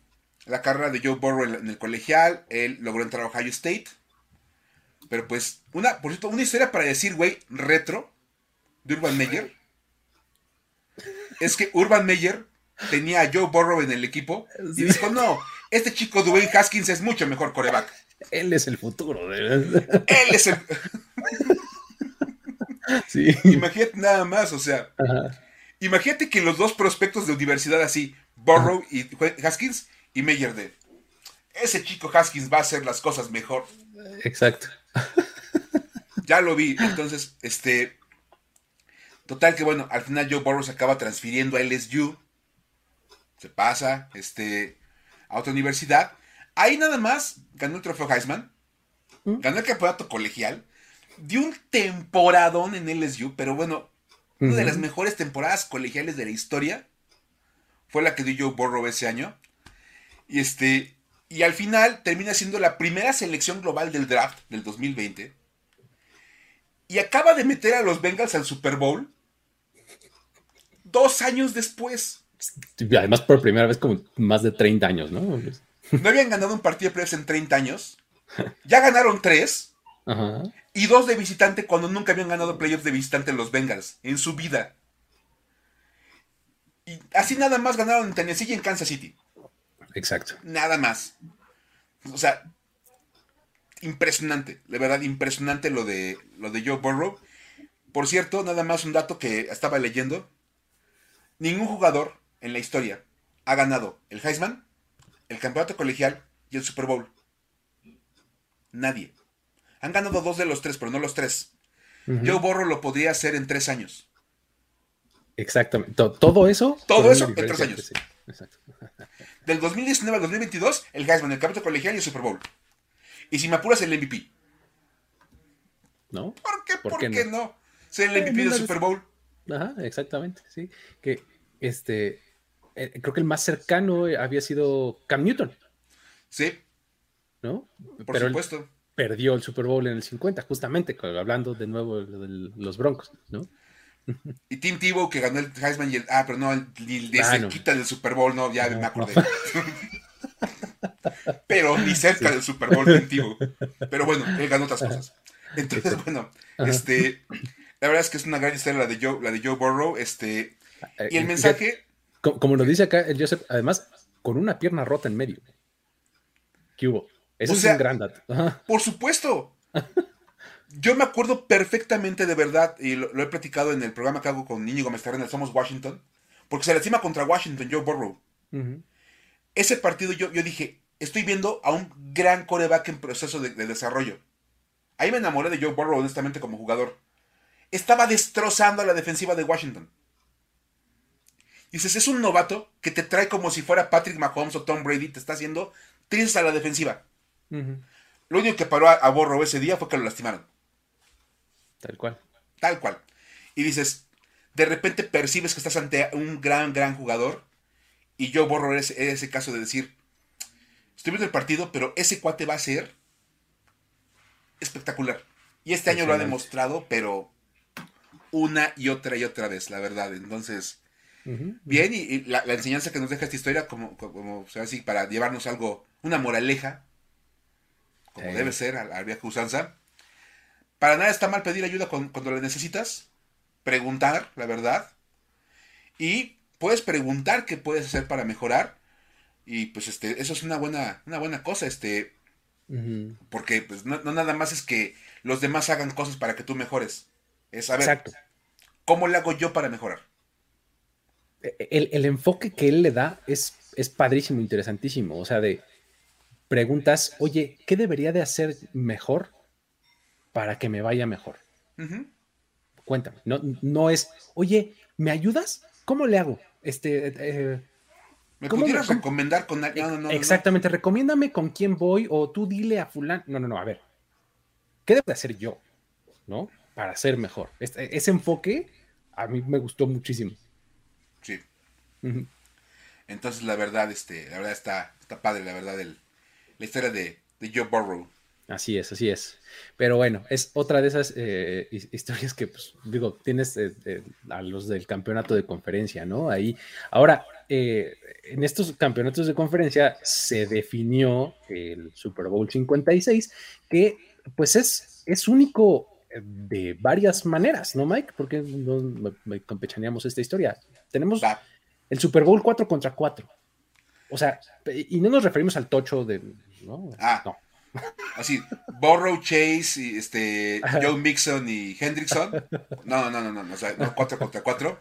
la carrera de Joe Burrow en el colegial, él logró entrar a Ohio State. Pero pues, una, por cierto, una historia para decir, güey, retro de Urban Meyer. Es que Urban Meyer tenía a Joe Burrow en el equipo y dijo, no, este chico Dwayne Haskins es mucho mejor coreback. Él es el futuro. Él es el... <laughs> Imagínate nada más, o sea, imagínate que los dos prospectos de universidad así, Burrow y Haskins, y Meyer de, ese chico Haskins va a hacer las cosas mejor. Exacto. Ya lo vi, entonces, este, total que bueno, al final Joe Burrow se acaba transfiriendo a LSU se pasa este, a otra universidad. Ahí nada más ganó el trofeo Heisman, ¿Mm? ganó el campeonato colegial, dio un temporadón en LSU, pero bueno, una de las mejores temporadas colegiales de la historia fue la que dio Joe Burrow ese año. Y este, y al final termina siendo la primera selección global del draft del 2020. Y acaba de meter a los Bengals al Super Bowl dos años después. Además, por primera vez, como más de 30 años, ¿no? No habían ganado un partido de playoffs en 30 años. Ya ganaron tres. Y dos de visitante cuando nunca habían ganado playoffs de visitante los Bengals en su vida. Y así nada más ganaron en Tennessee y en Kansas City. Exacto. Nada más. O sea, impresionante, de verdad, impresionante lo de, lo de Joe Burrow. Por cierto, nada más un dato que estaba leyendo. Ningún jugador en la historia ha ganado el Heisman, el campeonato colegial y el Super Bowl. Nadie. Han ganado dos de los tres, pero no los tres. Joe Borro lo podría hacer en tres años. Exactamente. ¿Todo eso? Todo eso en tres años. <laughs> Del 2019 al 2022, el Heisman, el campeonato colegial y el Super Bowl. Y si me apuras, el MVP. ¿No? ¿Por qué? ¿Por, qué, no? Ser el MVP del Super Bowl. Ajá, exactamente, sí. Que este, eh, creo que el más cercano había sido Cam Newton. Sí. ¿No? Por supuesto. perdió el Super Bowl en el 50, justamente hablando de nuevo de los Broncos, ¿no? <laughs> Y Tim Tebow que ganó el Heisman y el. Ah, pero no, el, de ah, cerquita del Super Bowl, no, ya me acordé. <laughs> pero ni cerca del Super Bowl Tim Tebow. <laughs> Pero bueno, él ganó otras cosas. Entonces, bueno, este. La verdad es que es una gran historia la de Joe, la de Joe Burrow. Este. Eh, y el mensaje. Como, lo dice acá el Joseph, además, con una pierna rota en medio. ¿Qué hubo? Eso es un gran dato. Por supuesto. <laughs> Yo me acuerdo perfectamente de verdad, y lo, he platicado en el programa que hago con Íñigo en el Somos Washington, porque se le encima contra Washington, Joe Burrow. Ese partido yo, yo dije, estoy viendo a un gran coreback en proceso de, desarrollo. Ahí me enamoré de Joe Burrow, honestamente, como jugador. Estaba destrozando a la defensiva de Washington. Dices, es un novato que te trae como si fuera Patrick Mahomes o Tom Brady, te está haciendo tristes a la defensiva. Lo único que paró a, a Burrow ese día fue que lo lastimaron. Tal cual. Tal cual. Y dices, de repente percibes que estás ante un gran, gran jugador. Y yo borro ese, ese caso de decir, estoy viendo el partido, pero ese cuate va a ser espectacular. Y este año lo ha demostrado, pero una y otra y otra vez, la verdad. Entonces, bien, y, la, enseñanza que nos deja esta historia, como, como así, para llevarnos algo, una moraleja, como debe ser, a la vieja usanza, para nada está mal pedir ayuda cuando la necesitas, preguntar, la verdad, y puedes preguntar qué puedes hacer para mejorar, y pues este, eso es una buena, una buena cosa, este, porque pues no, nada más es que los demás hagan cosas para que tú mejores, es saber Exacto. cómo le hago yo para mejorar. E, e, el, enfoque que él le da es, es padrísimo, interesantísimo, o sea, de preguntas, oye, ¿qué debería de hacer mejor para que me vaya mejor. Cuéntame, no, no es, oye, ¿me ayudas? ¿Cómo le hago? Este, eh, ¿Me pudieras recomendar con alguien? Exactamente, recomiéndame con quién voy o tú dile a fulano. No, no, no, a ver. ¿Qué debo hacer yo? ¿No? Para ser mejor. Este, ese enfoque a mí me gustó muchísimo. Entonces, la verdad, este, la verdad está, está padre, la verdad, el, la historia de, de Joe Burrow. Así es, así es. Pero bueno, es otra de esas eh, historias que, pues, digo, tienes eh, eh, a los del campeonato de conferencia, ¿no? Ahí, ahora, en estos campeonatos de conferencia se definió el Super Bowl 56, que pues es, es único de varias maneras, ¿no, Mike? Porque no campechaneamos esta historia. Tenemos el Super Bowl 4 contra 4. O sea, y no nos referimos al tocho de, ¿no? Ah. No <laughs> Así, Borrow, Chase, y este, Joe Mixon y Hendrickson. No, no, no, no, no, o sea, no 4 contra 4.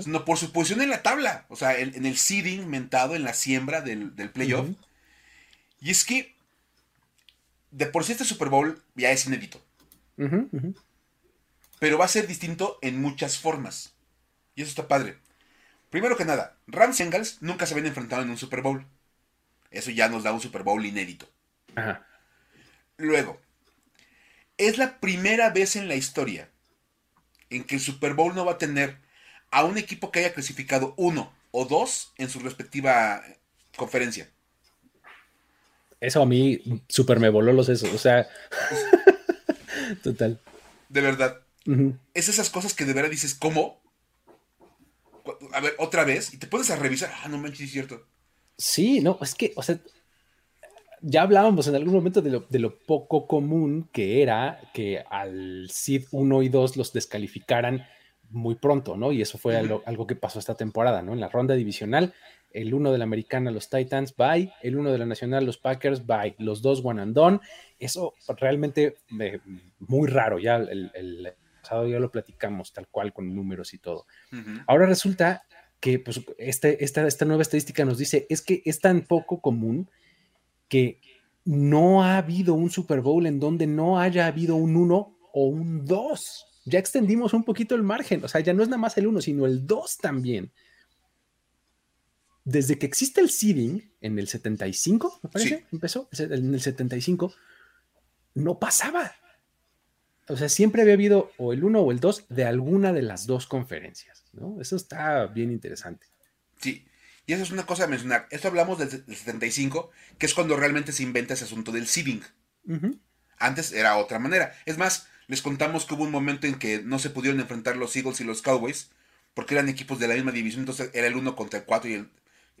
Sino por su posición en la tabla. O sea, en, el seeding mentado, en la siembra del, playoff. Y es que, de por sí este Super Bowl ya es inédito. Pero va a ser distinto en muchas formas. Y eso está padre. Primero que nada, Rams y Bengals nunca se habían enfrentado en un Super Bowl. Eso ya nos da un Super Bowl inédito. Ajá. Luego, es la primera vez en la historia en que el Super Bowl no va a tener a un equipo que haya clasificado uno o dos en su respectiva conferencia. Eso a mí súper me voló los sesos, o sea, <laughs> total. De verdad. Es esas cosas que de verdad dices, ¿cómo? A ver, otra vez, y te pones a revisar, ah, no manches, es cierto. Sí, no, es que, o sea, ya hablábamos en algún momento de lo, poco común que era que al SID 1 y 2 los descalificaran muy pronto, ¿no? Y eso fue algo, que pasó esta temporada, ¿no? En la ronda divisional, el 1 de la americana, los Titans, bye, el 1 de la nacional, los Packers, bye, los dos one and done. Eso realmente muy raro, ya el, pasado ya lo platicamos tal cual con números y todo. Ahora resulta que pues, este, esta, esta nueva estadística nos dice, es que es tan poco común que no ha habido un Super Bowl en donde no haya habido un 1 o un 2. Ya extendimos un poquito el margen, o sea, ya no es nada más el 1, sino el 2 también. Desde que existe el seeding en el 75, me parece, empezó, en el 75, no pasaba. O sea, siempre había habido o el 1 o el 2 de alguna de las dos conferencias, ¿no? Eso está bien interesante. Sí, y eso es una cosa a mencionar. Esto hablamos del, 75, que es cuando realmente se inventa ese asunto del seeding. Antes era otra manera. Es más, les contamos que hubo un momento en que no se pudieron enfrentar los Eagles y los Cowboys porque eran equipos de la misma división, entonces era el 1 contra el 4 y el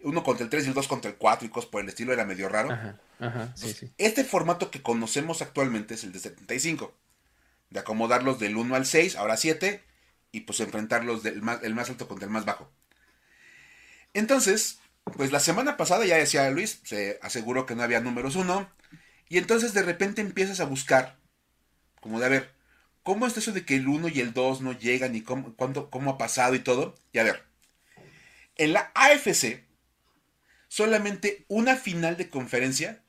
1 contra el 3 y el 2 contra el 4 y cosas por el estilo, era medio raro. Ajá, ajá, sí, sí. Este formato que conocemos actualmente es el de 75. De acomodarlos del 1 al 6, ahora 7, y pues enfrentarlos del más, el más alto contra el más bajo. Entonces, pues la semana pasada ya decía Luis, se aseguró que no había números 1, y entonces de repente empiezas a buscar, como de a ver, ¿cómo es eso de que el 1 y el 2 no llegan y cómo, cómo ha pasado y todo? Y a ver, en la AFC, solamente una final de conferencia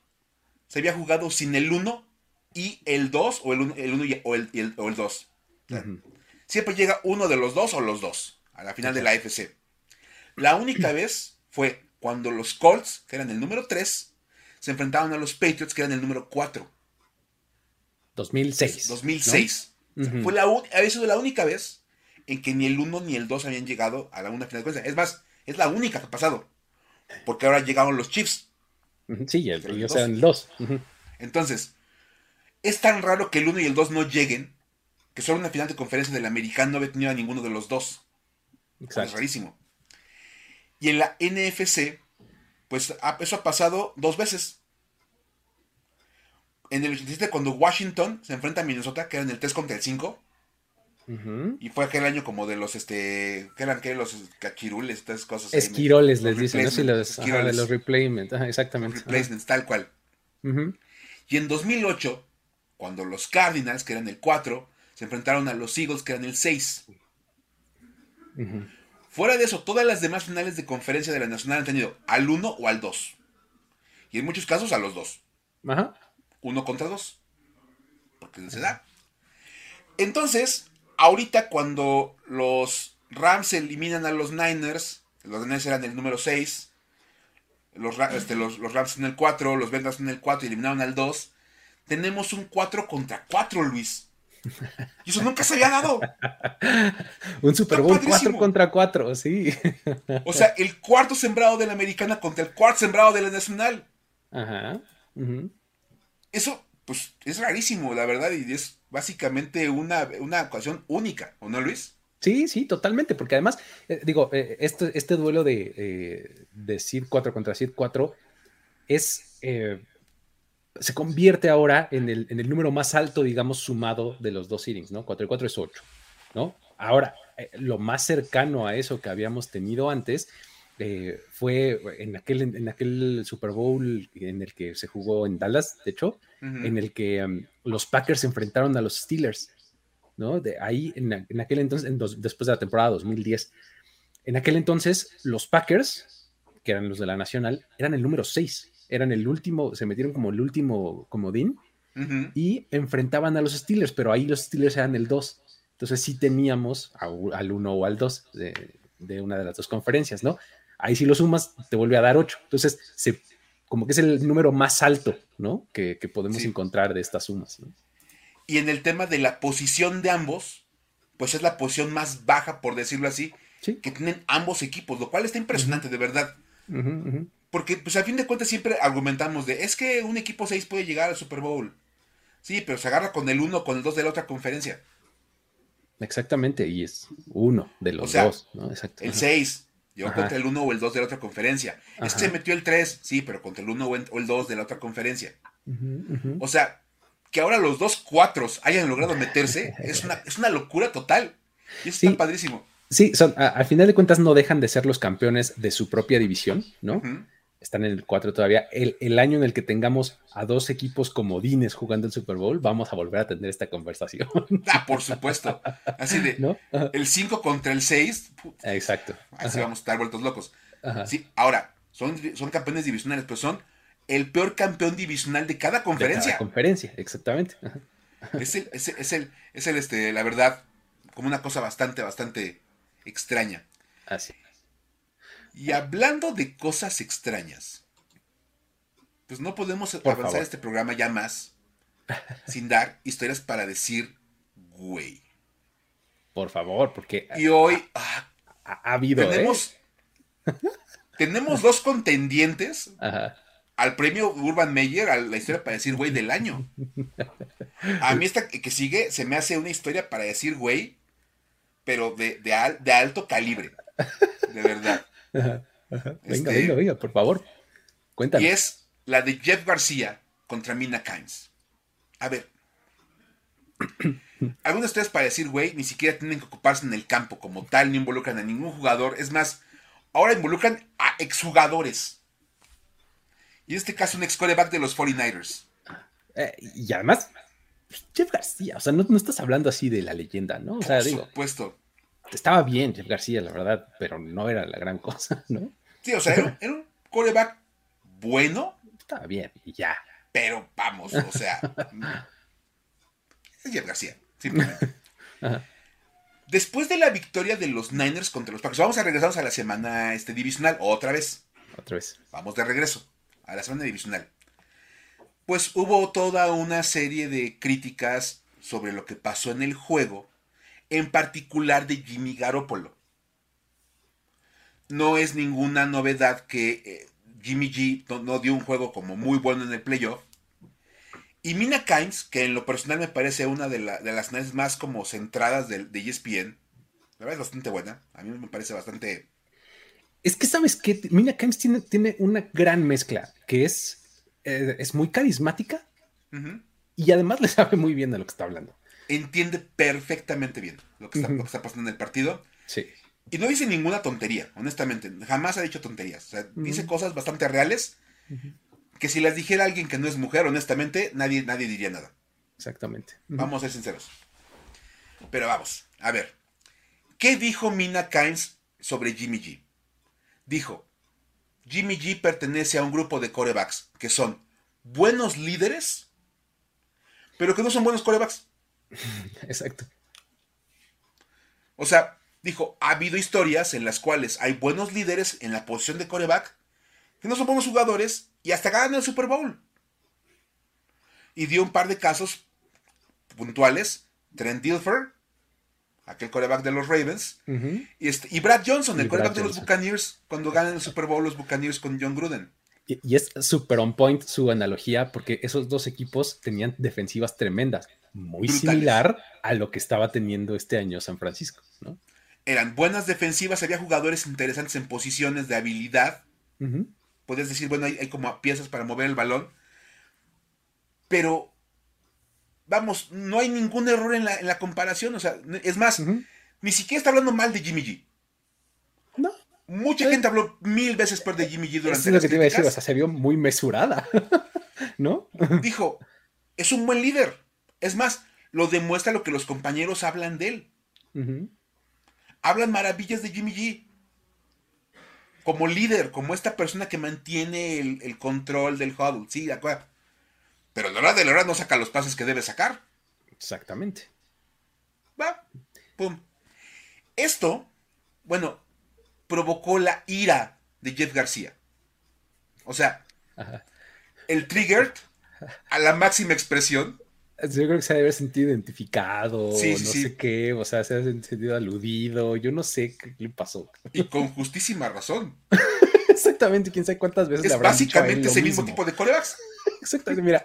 se había jugado sin el 1 y el 2 o el 1 el uno y, o, el, y el, o el 2. O Ujú. Siempre llega uno de los dos o los dos a la final de la AFC. La única <clears throat> vez fue cuando los Colts, que eran el número 3, se enfrentaron a los Patriots, que eran el número 4. 2006. 2006. ¿no? O sea, Ujú. Fue la, había sido la única vez en que ni el 1 ni el 2 habían llegado a la una final de conferencia. Es más, es la única que ha pasado. Porque ahora llegaron los Chiefs. Sí, el- ellos dos. eran dos. Ujú. Entonces, es tan raro que el 1 y el 2 no lleguen, que solo una final de conferencia del americano no había tenido a ninguno de los dos. Es Exacto. rarísimo. Y en la NFC, pues eso ha pasado dos veces. En el 87, cuando Washington se enfrenta a Minnesota, que eran el 3 contra el 5, Ujú. y fue aquel año como de los, este, que eran que los cachirules, estas cosas. Esquiroles los les dicen, ¿no? Sí, los, ajá, de los los exactamente. Ajá. replacements, tal cual. Y en 2008, cuando los Cardinals, que eran el 4, se enfrentaron a los Eagles, que eran el 6. Ujú. Fuera de eso, todas las demás finales de conferencia de la Nacional han tenido al 1 o al 2. Y en muchos casos a los dos. Ajá. Uno contra dos. Porque se da. Entonces, ahorita cuando los Rams eliminan a los Niners, los Niners eran el número 6, los, este, los, los Rams en el 4, los Bengals en el 4 y eliminaron al 2, tenemos un 4 contra 4, Luis. Y eso nunca se había dado. <laughs> Un Super Bowl padrísimo. 4 contra 4, sí. O sea, el cuarto sembrado de la americana contra el cuarto sembrado de la nacional. Ajá. Eso, pues, es rarísimo, la verdad, y es básicamente una, una ocasión única, ¿o no, Luis? Sí, sí, totalmente, porque además, eh, digo, eh, este, este duelo de, eh, de Seed 4 contra Seed 4 es, eh, se convierte ahora en el, en el número más alto, digamos, sumado de los dos seedings, ¿no? 4 y 4 es 8, ¿no? Ahora, eh, lo más cercano a eso que habíamos tenido antes eh, fue en aquel, en aquel Super Bowl en el que se jugó en Dallas, de hecho, en el que um, los Packers se enfrentaron a los Steelers, ¿no? De ahí, en, aquel entonces, en dos- después de la temporada 2010, en aquel entonces, los Packers, que eran los de la Nacional, eran el número 6, eran el último, se metieron como el último comodín y enfrentaban a los Steelers, pero ahí los Steelers eran el 2. Entonces sí teníamos a al 1 o al 2 de, de una de las dos conferencias, ¿no? Ahí si lo sumas, te vuelve a dar 8. Entonces, se, como que es el número más alto, ¿no? Que, que podemos Sí. encontrar de estas sumas. ¿no? Y en el tema de la posición de ambos, pues es la posición más baja, por decirlo así, Sí. que tienen ambos equipos, lo cual está impresionante, de verdad. Ujú, ujú. Porque, pues a fin de cuentas siempre argumentamos de, es que un equipo 6 puede llegar al Super Bowl. Sí, pero se agarra con el 1 o con el 2 de la otra conferencia. Exactamente, y es uno de los O sea, dos, ¿no? Exacto. El Ajá. 6 llegó Ajá. contra el 1 o el 2 de la otra conferencia. Es Ajá. que se metió el 3, sí, pero contra el 1 o el- o el 2 de la otra conferencia. O sea, que ahora los dos cuatros hayan logrado <laughs> meterse es una, es una locura total. Y eso Sí. está padrísimo. Sí, son, a- al final de cuentas no dejan de ser los campeones de su propia división, ¿no? Ujú. Están en el 4 todavía. El, el año en el que tengamos a dos equipos comodines jugando el Super Bowl, vamos a volver a tener esta conversación, Ah, por supuesto. Así de, el 5 contra el 6, Exacto. así Ajá, vamos a estar vueltos locos. ajá. Sí, ahora, son, son campeones divisionales, pero son el peor campeón divisional de cada De cada conferencia. conferencia, exactamente. Ajá. Es el, es el, es el, es el, este, la verdad, como una cosa bastante, bastante extraña. Así. Y hablando de cosas extrañas, pues no podemos Por avanzar favor. este programa ya más sin dar historias para decir, güey. Por favor, porque Y hoy ah, ha, ha habido. ¿eh? tenemos, tenemos dos contendientes Ajá. al premio Urban Meyer, a la historia para decir güey del año. A mí esta que sigue se me hace una historia para decir güey, pero de, de, alto calibre. De verdad. Venga, este, venga, venga, por favor. Cuéntame. Y es la de Jeff García contra Mina Kynes. A ver. <clears throat> Algunos de ustedes para decir, güey, ni siquiera tienen que ocuparse en el campo como tal, ni involucran a ningún jugador. Es más, ahora involucran a exjugadores. Y en este caso, un ex coreback de los 49ers. Eh, y además, Jeff García, o sea, no, estás hablando así de la leyenda, ¿no? O sea, Por supuesto. Estaba bien Jeff García, la verdad, pero no era la gran cosa, <laughs> ¿no? Sí, o sea, era, un coreback bueno. Estaba bien, y ya. Pero vamos, o sea. es Jeff García, simplemente. <laughs> Después de la victoria de los Niners contra los Packers, vamos a regresarnos a la semana este, divisional, otra vez. Otra vez. Vamos de regreso a la semana divisional. Pues hubo toda una serie de críticas sobre lo que pasó en el juego, en particular de Jimmy Garoppolo. No es ninguna novedad que eh, Jimmy G no, dio un juego como muy bueno en el playoff. Y Mina Kynes, que en lo personal me parece una de, las naves más como centradas de, de ESPN, la verdad es bastante buena. A mí me parece bastante. Es que, ¿sabes qué? Mina Kynes tiene, tiene una gran mezcla, que es, eh, es muy carismática y además le sabe muy bien de lo que está hablando. Entiende perfectamente bien lo que está, lo que está pasando en el partido. Sí. Y no dice ninguna tontería, honestamente. Jamás ha dicho tonterías. O sea, dice cosas bastante reales que si las dijera alguien que no es mujer, honestamente, nadie, nadie diría nada. Exactamente. Vamos a ser sinceros. Pero vamos, a ver. ¿Qué dijo Mina Kynes sobre Jimmy G? Dijo, Jimmy G pertenece a un grupo de corebacks que son buenos líderes, pero que no son buenos corebacks. <laughs> Exacto. O sea, dijo, ha habido historias en las cuales hay buenos líderes en la posición de coreback que no son buenos jugadores y hasta ganan el Super Bowl. Y dio un par de casos puntuales. Trent Dilfer, aquel coreback de los Ravens, y, este, y, Brad Johnson, el coreback de los Buccaneers, cuando ganan el Super Bowl los Buccaneers con John Gruden. Y, y es super on point su analogía, porque esos dos equipos tenían defensivas tremendas, muy similar a lo que estaba teniendo este año San Francisco, ¿no? eran buenas defensivas, había jugadores interesantes en posiciones de habilidad. Podías decir, bueno, hay, como piezas para mover el balón. Pero, vamos, no hay ningún error en la, comparación. O sea, es más, ni siquiera está hablando mal de Jimmy G. No. Mucha eh. gente habló mil veces por de Jimmy G durante es lo que te iba a decir, o sea, se vio muy mesurada. <laughs> ¿No? Dijo, es un buen líder. Es más, lo demuestra lo que los compañeros hablan de él hablan maravillas de Jimmy G. Como líder, como esta persona que mantiene el, control del huddle. Sí, de acuerdo. Pero la hora de la hora no saca los pases que debe sacar. Exactamente. Va. Pum. Esto, bueno, provocó la ira de Jeff García. O sea, el trigger a la máxima expresión yo creo que se debe sentido identificado, no sé qué, o sea, se ha sentido aludido, yo no sé qué le pasó. Y con justísima razón. <laughs> Exactamente, quién sabe cuántas veces es básicamente ese mismo. tipo de corebacks. Exactamente, mira,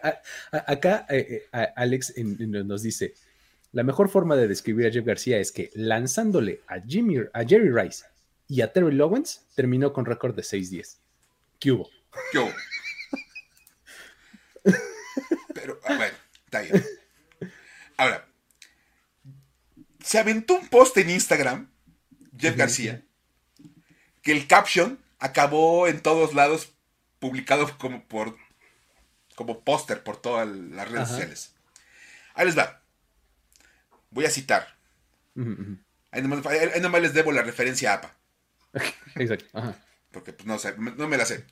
acá eh, eh, Alex nos dice, la mejor forma de describir a Jeff García es que lanzándole a, Jimmy, a Jerry Rice y a Terry Lowens, terminó con récord de 6-10. ¿Qué hubo? ¿Qué hubo? <laughs> Pero, bueno Ahora, se aventó un post en Instagram, Jeff García, que el caption acabó en todos lados publicado como por como póster por todas las redes sociales. Ahí les va. Voy a citar. ahí, nomás, les debo la referencia a APA. <laughs> Exacto. Porque pues, no, no me la sé.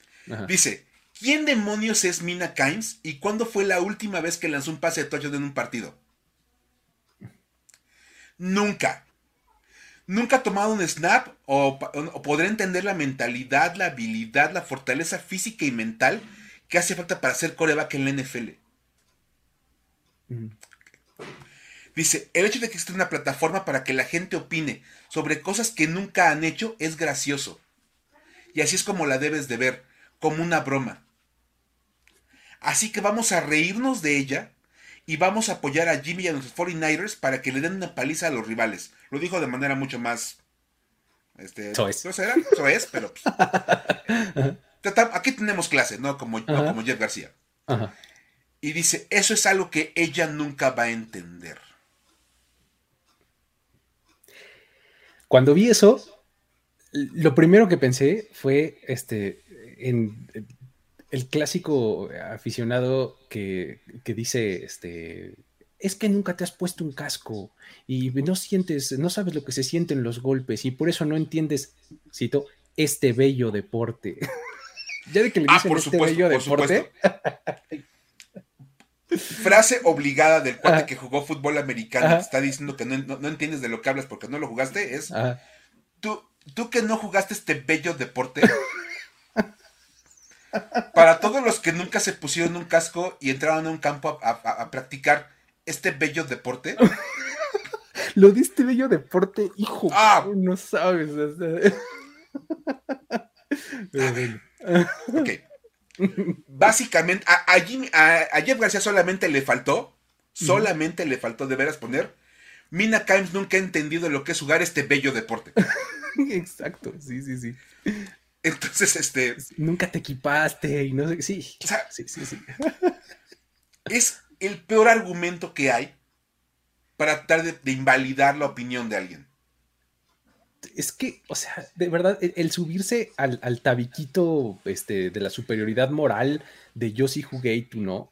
Dice, ¿Quién demonios es Mina Kynes y cuándo fue la última vez que lanzó un pase de touchdown en un partido? Nunca. Nunca ha tomado un snap o, podrá entender la mentalidad, la habilidad, la fortaleza física y mental que hace falta para hacer coreback en la NFL. Dice, el hecho de que existe una plataforma para que la gente opine sobre cosas que nunca han hecho es gracioso. Y así es como la debes de ver, como una broma. Así que vamos a reírnos de ella y vamos a apoyar a Jimmy y a los 49ers para que le den una paliza a los rivales. Lo dijo de manera mucho más. Este, es. No será, eso es, pero. pues, <laughs> aquí tenemos clase, ¿no? Como, no como Jeff García. Y dice: Eso es algo que ella nunca va a entender. Cuando vi eso, lo primero que pensé fue este en el clásico aficionado que, que dice este es que nunca te has puesto un casco y no sientes, no sabes lo que se sienten los golpes y por eso no entiendes, cito, este bello deporte. <laughs> ya de que le Ah, dicen por este supuesto, bello por deporte, Frase obligada del cuate Ajá. que jugó fútbol americano, Ajá. que está diciendo que no, no- no entiendes de lo que hablas porque no lo jugaste, es Ajá. tú, tú que no jugaste este bello deporte. <laughs> Para todos los que nunca se pusieron un casco y entraron a un campo a, a- a practicar este bello deporte, <laughs> lo de este bello deporte, hijo, Ah. no sabes. <laughs> <laughs> ok. Básicamente, a Jeff García solamente le faltó, solamente le faltó de veras poner. Mina Kimes nunca ha entendido lo que es jugar este bello deporte. Exacto, sí, sí, sí. Entonces, este, Nunca te equipaste y no sé, sí, O sea, sí, sí, sí. es el peor argumento que hay para tratar de, de invalidar la opinión de alguien. Es que, o sea, de verdad, el, el subirse al, al tabiquito este, de la superioridad moral de yo sí jugué y tú no,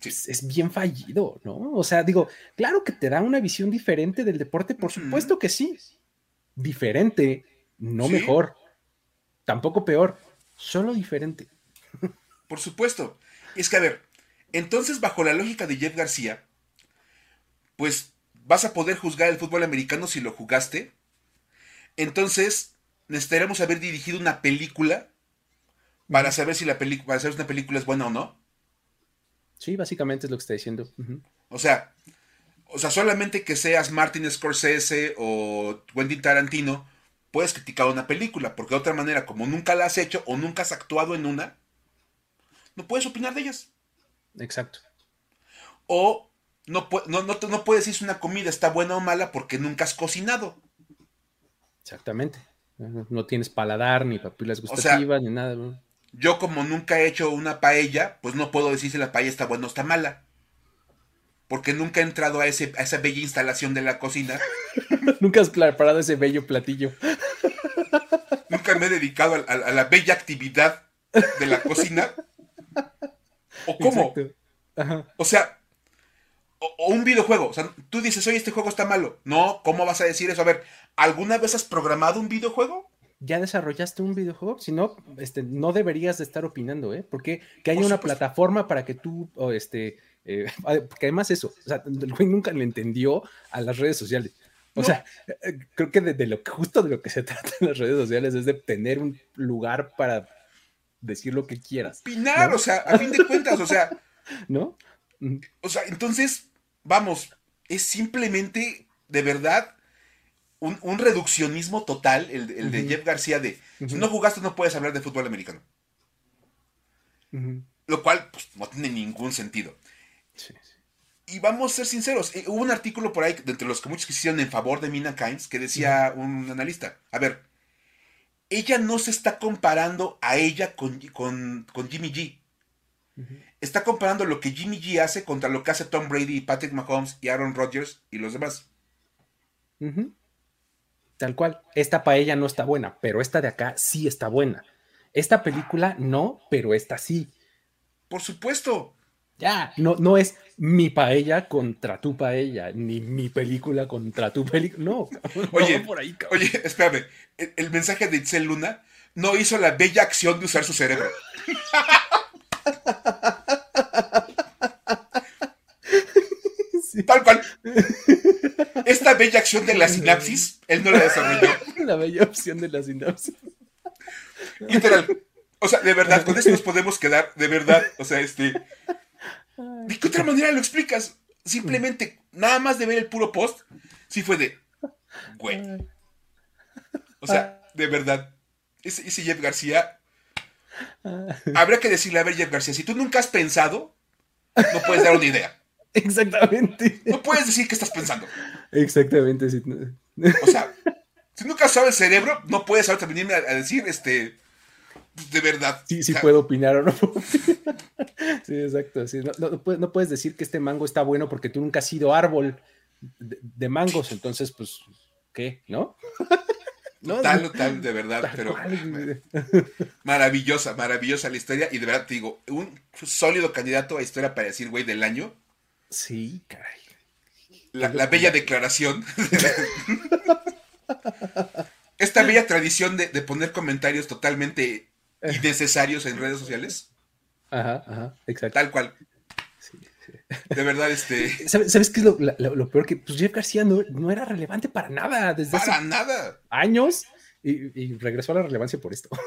Sí. es, es bien fallido, ¿no? O sea, digo, claro que te da una visión diferente del deporte, por supuesto que sí. Diferente, no Sí. mejor, tampoco peor, solo diferente. Por supuesto. Es que, a ver, entonces bajo la lógica de Jeff García, pues vas a poder juzgar el fútbol americano si lo jugaste. Entonces, necesitaremos haber dirigido una película para saber si la película, para saber si una película es buena o no. Sí, básicamente es lo que está diciendo. O sea, o sea, solamente que seas Martin Scorsese o Wendy Tarantino, puedes criticar una película, porque de otra manera, como nunca la has hecho o nunca has actuado en una, no puedes opinar de ellas. Exacto. O no, no, no, no puedes decir si una comida está buena o mala porque nunca has cocinado. Exactamente. No tienes paladar, ni papilas sea, gustativas, ni nada. ¿no? Yo como nunca he hecho una paella, pues no puedo decir si la paella está buena o está mala. Porque nunca he entrado a, ese, a esa bella instalación de la cocina. <laughs> Nunca has preparado ese bello platillo. Nunca me he dedicado a, a- a la bella actividad de la cocina. ¿O cómo? Ajá. O sea, o, o un videojuego. O sea, tú dices, oye, este juego está malo. No, ¿cómo vas a decir eso? A ver, ¿alguna vez has programado un videojuego? ¿Ya desarrollaste un videojuego? Si no, este, no deberías de estar opinando, ¿eh? Porque que haya una plataforma para que tú, o este, eh, <laughs> porque además eso, o sea, el güey nunca le entendió a las redes sociales. O No. sea, eh, creo que de, de lo que justo de lo que se <laughs> trata en las redes sociales es de tener un lugar para decir lo que quieras, Opinar, ¿No? o sea, a fin de cuentas, o sea, <laughs> ¿no? O sea, entonces, vamos, es simplemente, de verdad, un, un reduccionismo total, el, el de. Jeff García de, si no jugaste no puedes hablar de fútbol americano. Lo cual, pues, no tiene ningún sentido. Sí, sí. Y vamos a ser sinceros, eh, hubo un artículo por ahí, de entre los que muchos que hicieron en favor de Mina Kynes, que decía un analista, a ver, ella no se está comparando a ella con, con, con Jimmy G. Está comparando lo que Jimmy G hace contra lo que hace Tom Brady, Patrick Mahomes y Aaron Rodgers y los demás. Tal cual. Esta paella no está buena, pero esta de acá sí está buena. Esta película no, pero esta sí. Por supuesto. Ya, no, no es mi paella contra tu paella, ni mi película contra tu película. No, Oye, no por ahí, cabrón. Oye, espérame, el, el mensaje de Itzel Luna no hizo la bella acción de usar su cerebro. <laughs> Sí, Tal cual. Esta bella acción de la sinapsis, él no la desarrolló. <laughs> la bella opción de la sinapsis. Literal. O sea, de verdad, con eso nos podemos quedar, de verdad. O sea, este. ¿De qué otra manera lo explicas? Simplemente, nada más de ver el puro post, sí fue de. Güey. O sea, de verdad. Ese, ese Jeff García. Habría que decirle, a ver, Jeff García, si tú nunca has pensado, no puedes dar una idea. <laughs> Exactamente. No puedes decir qué estás pensando. Exactamente. Sí. O sea, si nunca has usado el cerebro, no puedes ahorita venirme a, a decir, este, de verdad. Sí, sí O sea, puedo opinar o no. Sí, exacto. sí. No, puedes, no puedes decir que este mango está bueno porque tú nunca has sido árbol de, de mangos. Entonces, pues, ¿qué? ¿No? <laughs> No, Tal, no, tal, de verdad, tal pero cual. <laughs> maravillosa, maravillosa la historia. Y de verdad te digo, un sólido candidato a historia para decir, güey, del año. Sí, caray. La, la bella declaración. <laughs> Esta bella tradición de, de poner comentarios totalmente innecesarios en redes sociales. Ajá, ajá, exacto. Tal cual. Sí, sí. De verdad, este. <laughs> ¿Sabes, sabes qué es lo, lo- lo peor? Que pues, Jeff García no, no era relevante para nada desde Para hace nada. años y, y regresó a la relevancia por esto. <laughs>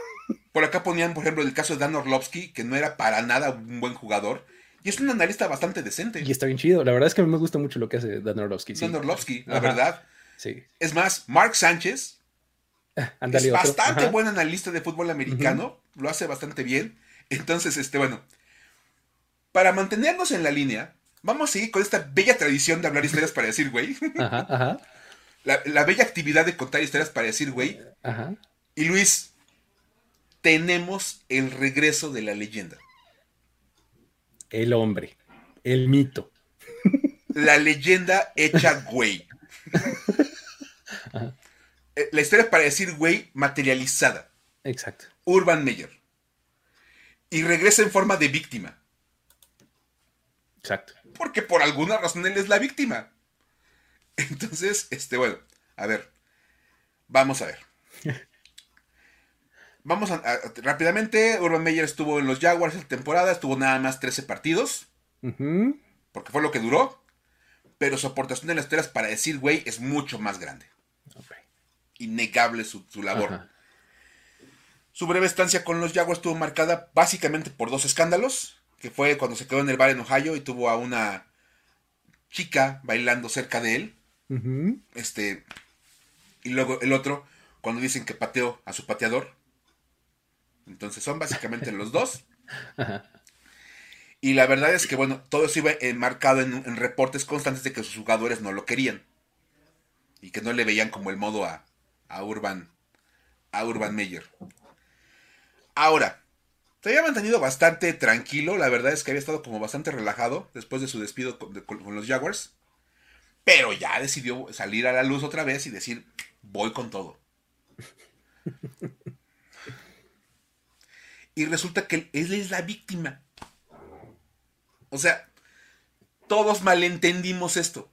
Por acá ponían, por ejemplo, el caso de Dan Orlovsky, que no era para nada un buen jugador. Y es un analista bastante decente. Y está bien chido. La verdad es que a mí me gusta mucho lo que hace Dan Orlovsky. Sí, Dan Orlovsky, la Ajá. verdad. sí. Es más, Mark Sánchez Ándale, es otro. bastante Ajá. buen analista de fútbol americano, lo hace bastante bien. Entonces, este, bueno, para mantenernos en la línea, vamos a seguir con esta bella tradición de hablar historias para decir, güey. <laughs> Ajá, ajá, La, la bella actividad de contar historias para decir, güey. ajá. Y Luis, tenemos el regreso de la leyenda. El hombre, el mito. La leyenda hecha güey. Eh, La historia para decir, güey, materializada. Exacto. Urban Meyer. Y regresa en forma de víctima. Exacto. Porque por alguna razón él es la víctima. Entonces, este, bueno, a ver. Vamos a ver. <laughs> Vamos a, a- rápidamente. Urban Meyer estuvo en los Jaguars esta temporada, estuvo nada más 13 partidos, porque fue lo que duró. Pero su aportación en las historias para decir, güey, es mucho más grande. Innegable su, su labor. Su breve estancia con los Jaguars estuvo marcada básicamente por dos escándalos, que fue cuando se quedó en el bar en Ohio y tuvo a una chica bailando cerca de él, este, y luego el otro cuando dicen que pateó a su pateador. Entonces son básicamente los dos. Ajá. <laughs> Y la verdad es que, bueno, todo eso iba enmarcado en, en reportes constantes de que sus jugadores no lo querían. Y que no le veían como el modo a, a Urban, a Urban Meyer. Ahora, se había mantenido bastante tranquilo. La verdad es que había estado como bastante relajado después de su despido con, de- con- con los Jaguars. Pero ya decidió salir a la luz otra vez y decir, voy con todo. Y resulta que él es la víctima. O sea, todos malentendimos esto.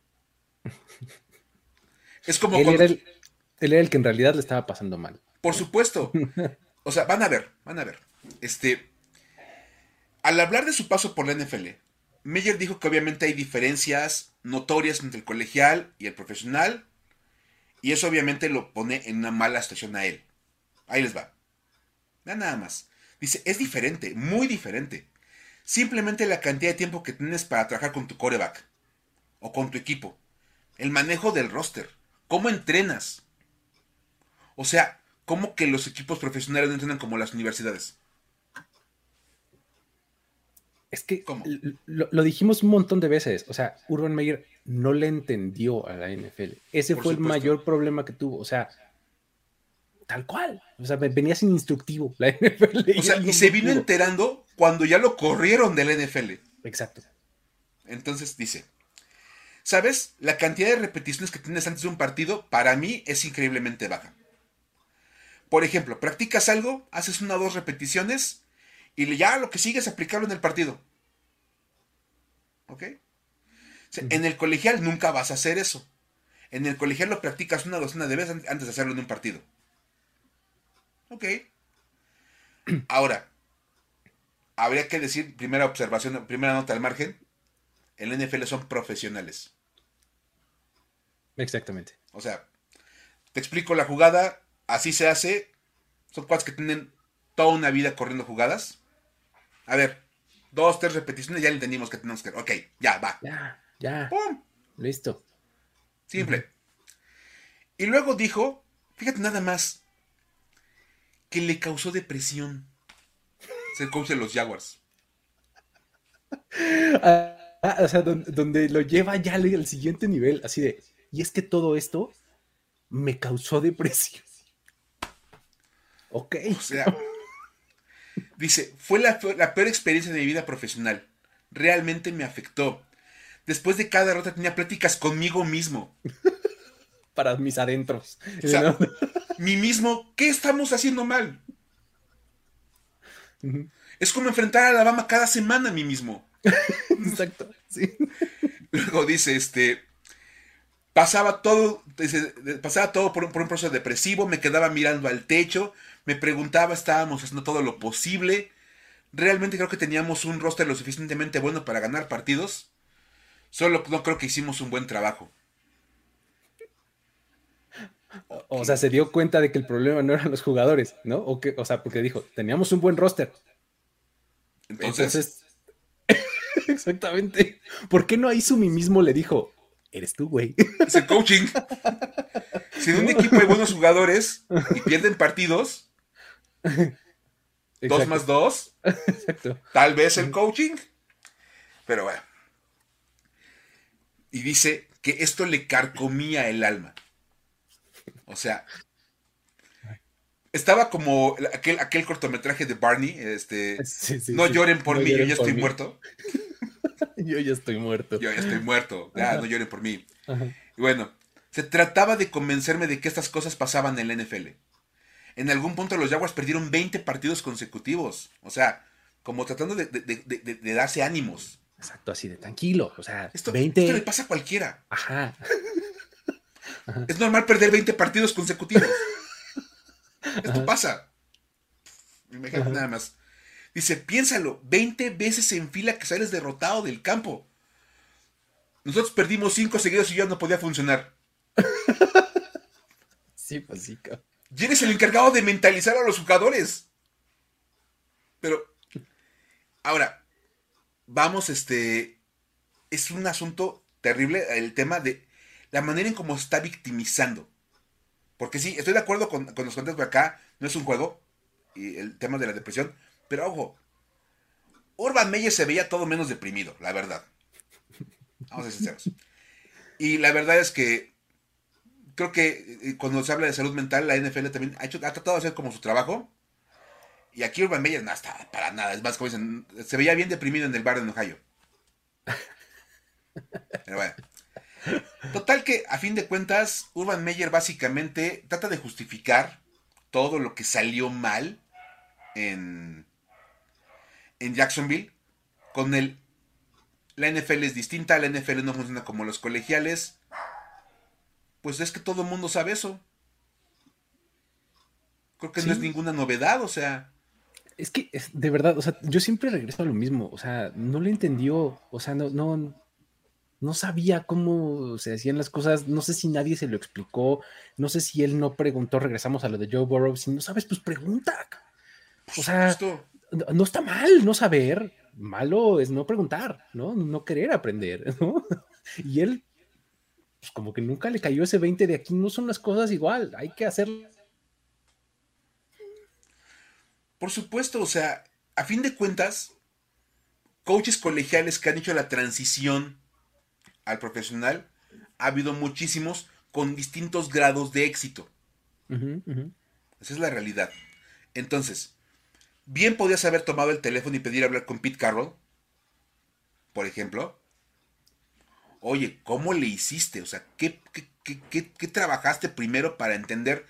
Es como Él, cuando- era el, él era el que en realidad le estaba pasando mal. Por supuesto. <laughs> O sea, van a ver, van a ver. Este, al hablar de su paso por la NFL, Meyer dijo que obviamente hay diferencias notorias entre el colegial y el profesional, y eso obviamente lo pone en una mala situación a él. Ahí les va. Nada más. Dice, es diferente, muy diferente. Simplemente la cantidad de tiempo que tienes para trabajar con tu coreback o con tu equipo. El manejo del roster. ¿Cómo entrenas? O sea, ¿cómo que los equipos profesionales no entrenan como las universidades? Es que lo, lo dijimos un montón de veces. O sea, Urban Meyer no le entendió a la NFL. Ese Por fue el mayor problema que tuvo. O sea, tal cual. O sea, ve- venía sin instructivo la <laughs> NFL. O sea, y se vino enterando cuando ya lo corrieron del NFL. Exacto. Entonces dice, ¿sabes? La cantidad de repeticiones que tienes antes de un partido para mí es increíblemente baja. Por ejemplo, practicas algo, haces una o dos repeticiones y ya lo que sigue es aplicarlo en el partido. ¿Ok? O sea, En el colegial nunca vas a hacer eso. En el colegial lo practicas una docena de veces an- antes de hacerlo en un partido. ¿Ok? <clears throat> Ahora, habría que decir, primera observación, primera nota al margen, el NFL son profesionales. Exactamente. O sea, te explico la jugada, así se hace. Son cuates que tienen toda una vida corriendo jugadas. A ver, dos, tres repeticiones, ya entendimos que tenemos que... Ok, ya, va. Ya, ya. ¡Pum! Listo. Simple. Y luego dijo, fíjate nada más, que le causó depresión. Es el coach de los Jaguars. <laughs> Ah, ah, o sea, donde, lo lleva ya al siguiente nivel, así de, y es que todo esto me causó depresión. Ok. O sea, dice, fue la, la peor experiencia de mi vida profesional. Realmente me afectó. Después de cada derrota tenía pláticas conmigo mismo. Para mis adentros. O sea, <laughs> mí mismo, ¿qué estamos haciendo mal? Es como enfrentar a Alabama cada semana a mí mismo. Exacto, sí. Luego dice, este, pasaba todo, pasaba todo por un, proceso depresivo, me quedaba mirando al techo, me preguntaba, estábamos haciendo todo lo posible. Realmente creo que teníamos un roster lo suficientemente bueno para ganar partidos. Solo no creo que hicimos un buen trabajo. O sea, se dio cuenta de que el problema no eran los jugadores, ¿no? O, que, o sea, porque dijo, teníamos un buen roster. Entonces. <laughs> exactamente. ¿Por qué no a Izumi mismo le dijo, eres tú, güey? Es el coaching. Si en un equipo hay buenos jugadores y pierden partidos, <laughs> dos más dos, <laughs> Exacto. tal vez el coaching. Pero bueno. Y dice que esto le carcomía el alma. O sea, estaba como aquel, aquel cortometraje de Barney, este, <laughs> no lloren por mí, yo ya estoy muerto. yo ya estoy muerto. Yo ya estoy muerto, ya, no lloren por mí. Y bueno, se trataba de convencerme de que estas cosas pasaban en la NFL. En algún punto los Jaguars perdieron 20 partidos consecutivos, o sea, como tratando de, darse ánimos. Exacto, así de tranquilo, o sea, esto, 20... esto le pasa a cualquiera. Ajá. <laughs> Es normal perder 20 partidos consecutivos. Esto pasa. Imagínate nada más. Dice, piénsalo, 20 veces en fila que sales derrotado del campo. Nosotros perdimos 5 seguidos y ya no podía funcionar. <laughs> Sí, pues sí, Y eres el encargado de mentalizar a los jugadores. Pero, ahora, vamos, este, es un asunto terrible el tema de la manera en cómo está victimizando. Porque sí, estoy de acuerdo con, los contextos de acá, no es un juego, y el tema de la depresión, pero ojo, Urban Meyer se veía todo menos deprimido, la verdad. Vamos a ser sinceros. Y la verdad es que creo que eh, cuando se habla de salud mental, la NFL también ha, hecho, ha tratado de hacer como su trabajo. Y aquí Urban Meyer no está para nada. Es más, como dicen, se veía bien deprimido en el bar de Ohio. Pero bueno. Total que, a fin de cuentas, Urban Meyer básicamente trata de justificar todo lo que salió mal en, en Jacksonville. Con el. La NFL es distinta, la NFL no funciona como los colegiales. Pues es que todo el mundo sabe eso. Creo que no es ninguna novedad, o sea. Es que, de verdad, o sea, yo siempre regreso a lo mismo. O sea, no lo entendió. O sea, no, no, no sabía cómo se hacían las cosas, no sé si nadie se lo explicó, no sé si él no preguntó, regresamos a lo de Joe Burrow, si no sabes, pues pregunta. O sea, no está mal no saber, malo es no preguntar, ¿no? No querer aprender, <laughs> ¿no? Y él, pues como que nunca le cayó ese 20 de aquí, no son las cosas igual, hay que hacer. Por supuesto, o sea, a fin de cuentas, coaches colegiales que han hecho la transición al profesional, ha habido muchísimos con distintos grados de éxito. Esa es la realidad. Entonces, bien podías haber tomado el teléfono y pedir hablar con Pete Carroll, por ejemplo. Oye, ¿cómo le hiciste? O sea, ¿qué, qué, trabajaste primero para entender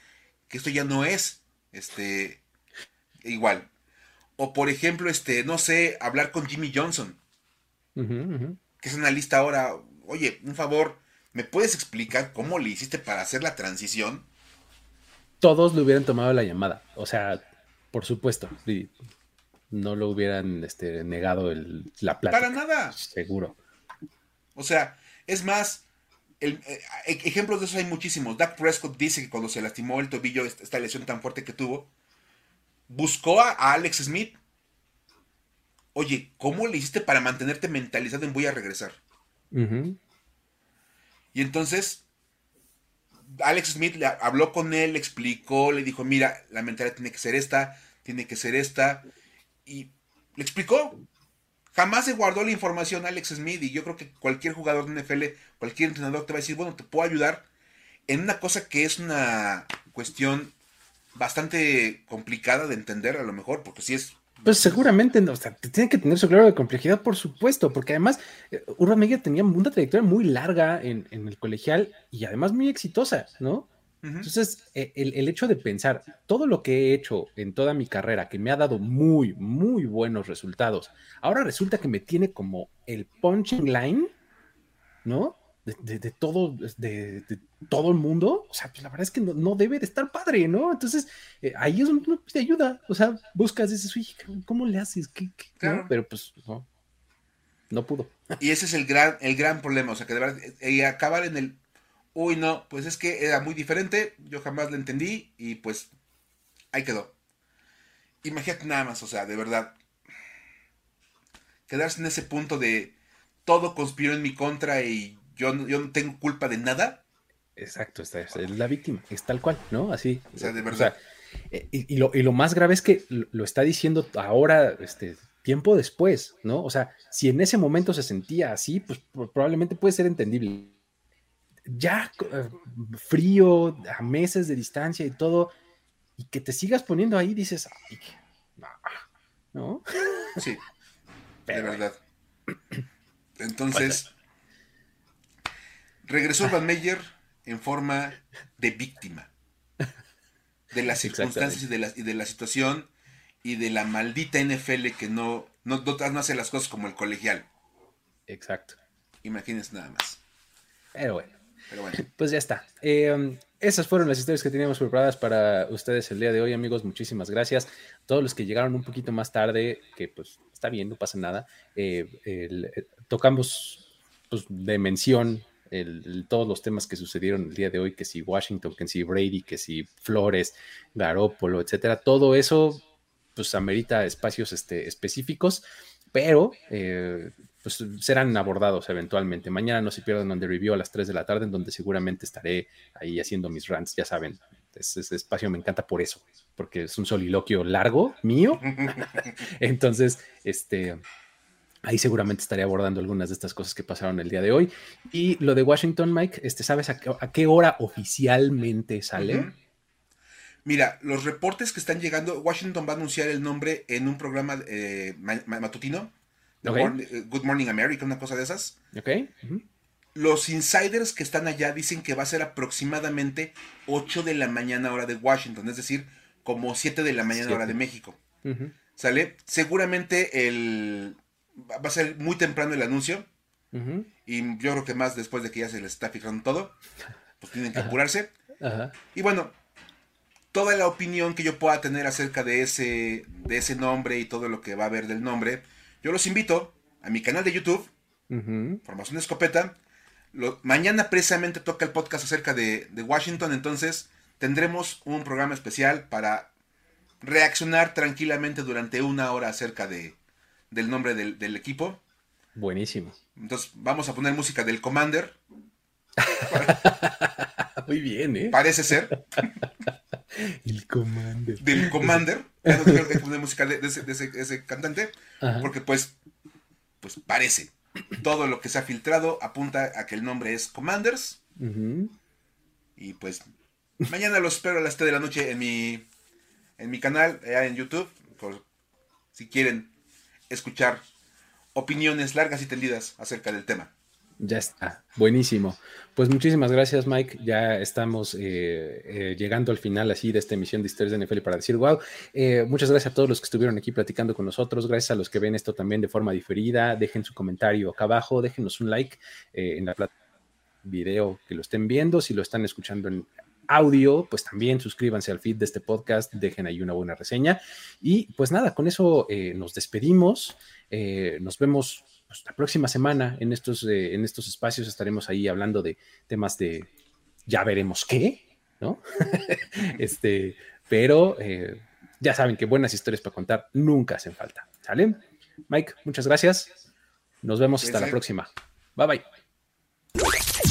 que esto ya no es este, igual? O por ejemplo, este, no sé, hablar con Jimmy Johnson, que es analista ahora oye, un favor, ¿me puedes explicar cómo le hiciste para hacer la transición? Todos le hubieran tomado la llamada, o sea, por supuesto, no lo hubieran este, negado el, la plata. Para nada. Seguro. O sea, es más, el, eh, e, ejemplos de eso hay muchísimos. Dak Prescott dice que cuando se lastimó el tobillo, esta lesión tan fuerte que tuvo, buscó a, Alex Smith. Oye, ¿cómo le hiciste para mantenerte mentalizado en voy a regresar? Y entonces, Alex Smith le habló con él, le explicó, le dijo, mira, la mentalidad tiene que ser esta, tiene que ser esta. y le explicó. Jamás se guardó la información Alex Smith y yo creo que cualquier jugador de NFL, cualquier entrenador te va a decir, bueno, te puedo ayudar en una cosa que es una cuestión bastante complicada de entender a lo mejor, porque si es... Pues seguramente, o sea, tiene que tener su grado de complejidad, por supuesto, porque además eh, Urban Meyer tenía una trayectoria muy larga en, en el colegial y además muy exitosa, ¿no? Entonces, e, el, hecho de pensar todo lo que he hecho en toda mi carrera, que me ha dado muy, muy buenos resultados, ahora resulta que me tiene como el punching line, ¿no? De, todo, de, todo el mundo, o sea, pues la verdad es que no, debe de estar padre, ¿no? Entonces, eh, ahí es donde te ayuda, o sea, buscas, dices, oye, ¿cómo le haces? ¿Qué, Pero pues, no, no pudo. Y ese es el gran, el gran problema, o sea, que de verdad, eh, acabar en el uy, no, pues es que era muy diferente, yo jamás lo entendí y pues ahí quedó. Imagínate nada más, o sea, de verdad, quedarse en ese punto de todo conspiró en mi contra y yo, yo no tengo culpa de nada. Exacto, esta es la víctima, es tal cual, ¿no? Así. O sea, de verdad. Eh, y, lo, y, lo, más grave es que lo está diciendo ahora, este, tiempo después, ¿no? O sea, si en ese momento se sentía así, pues probablemente puede ser entendible ya eh, frío, a meses de distancia y todo, y que te sigas poniendo ahí, dices, Ay, ¿no? <laughs> Sí, de verdad. <clears throat> Entonces, regresó Van <laughs> Meyer en forma de víctima de las circunstancias y de la, y de la situación y de la maldita NFL que no, no, no hace las cosas como el colegial. Exacto. Imagínense nada más. Pero bueno. <laughs> Pues ya está. Em, esas fueron las historias que teníamos preparadas para ustedes el día de hoy, amigos. Muchísimas gracias. Todos los que llegaron un poquito más tarde, que pues está bien, no pasa nada. Eh, eh, tocamos pues, de mención todos los temas que sucedieron el día de hoy, que si Washington, que si Brady, que si Flores, Garópolo, etcétera. Todo eso pues amerita espacios este, específicos, pero eh, pues serán abordados eventualmente. Mañana no se pierdan donde review a las 3 de la tarde, en donde seguramente estaré ahí haciendo mis rants, ya saben. Ese, espacio me encanta por eso, porque es un soliloquio largo mío. <laughs> Entonces, este, ahí seguramente estaré abordando algunas de estas cosas que pasaron el día de hoy. Y lo de Washington, Mike, este, ¿sabes a qué, hora oficialmente sale? Mira, los reportes que están llegando, Washington va a anunciar el nombre en un programa eh, matutino eh, Good Morning America, una cosa de esas. Los insiders que están allá dicen que va a ser aproximadamente 8 de la mañana hora de Washington, es decir, como 7 de la mañana hora de México. ¿Sale? Seguramente el va a ser muy temprano el anuncio. Y yo creo que más después de que ya se les está fijando todo, pues tienen que apurarse. Y bueno, toda la opinión que yo pueda tener acerca de ese, de ese nombre y todo lo que va a haber del nombre, yo los invito a mi canal de YouTube, Formación Escopeta. mañana precisamente toca el podcast acerca de, Washington, entonces tendremos un programa especial para reaccionar tranquilamente durante una hora acerca de, del nombre del, equipo. Buenísimo. Entonces vamos a poner música del Commander. <laughs> Muy bien, ¿eh? Parece ser. <laughs> El Commander. Del Commander. Ya no que poner música de, ese, cantante. Porque pues, pues parece. Todo lo que se ha filtrado apunta a que el nombre es Commanders. Y pues mañana los espero a las 3 de la noche en mi, en mi canal, allá en YouTube. si quieren escuchar opiniones largas y tendidas acerca del tema. Ya está, buenísimo. Pues muchísimas gracias, Mike. Ya estamos eh, eh, llegando al final así de esta emisión de Historias de NFL para decir wow. Eh, muchas gracias a todos los que estuvieron aquí platicando con nosotros. Gracias a los que ven esto también de forma diferida. Dejen su comentario acá abajo, déjenos un like en la plataforma video que lo estén viendo. Si lo están escuchando en audio, pues también suscríbanse al feed de este podcast, dejen ahí una buena reseña. Y pues nada, con eso nos despedimos. nos vemos pues, la próxima semana en estos, eh, en estos espacios estaremos ahí hablando de temas de ya veremos qué, ¿no? <laughs> este, pero eh, ya saben que buenas historias para contar nunca hacen falta. ¿Sale? Mike, muchas gracias. Nos vemos hasta la próxima. Bye bye.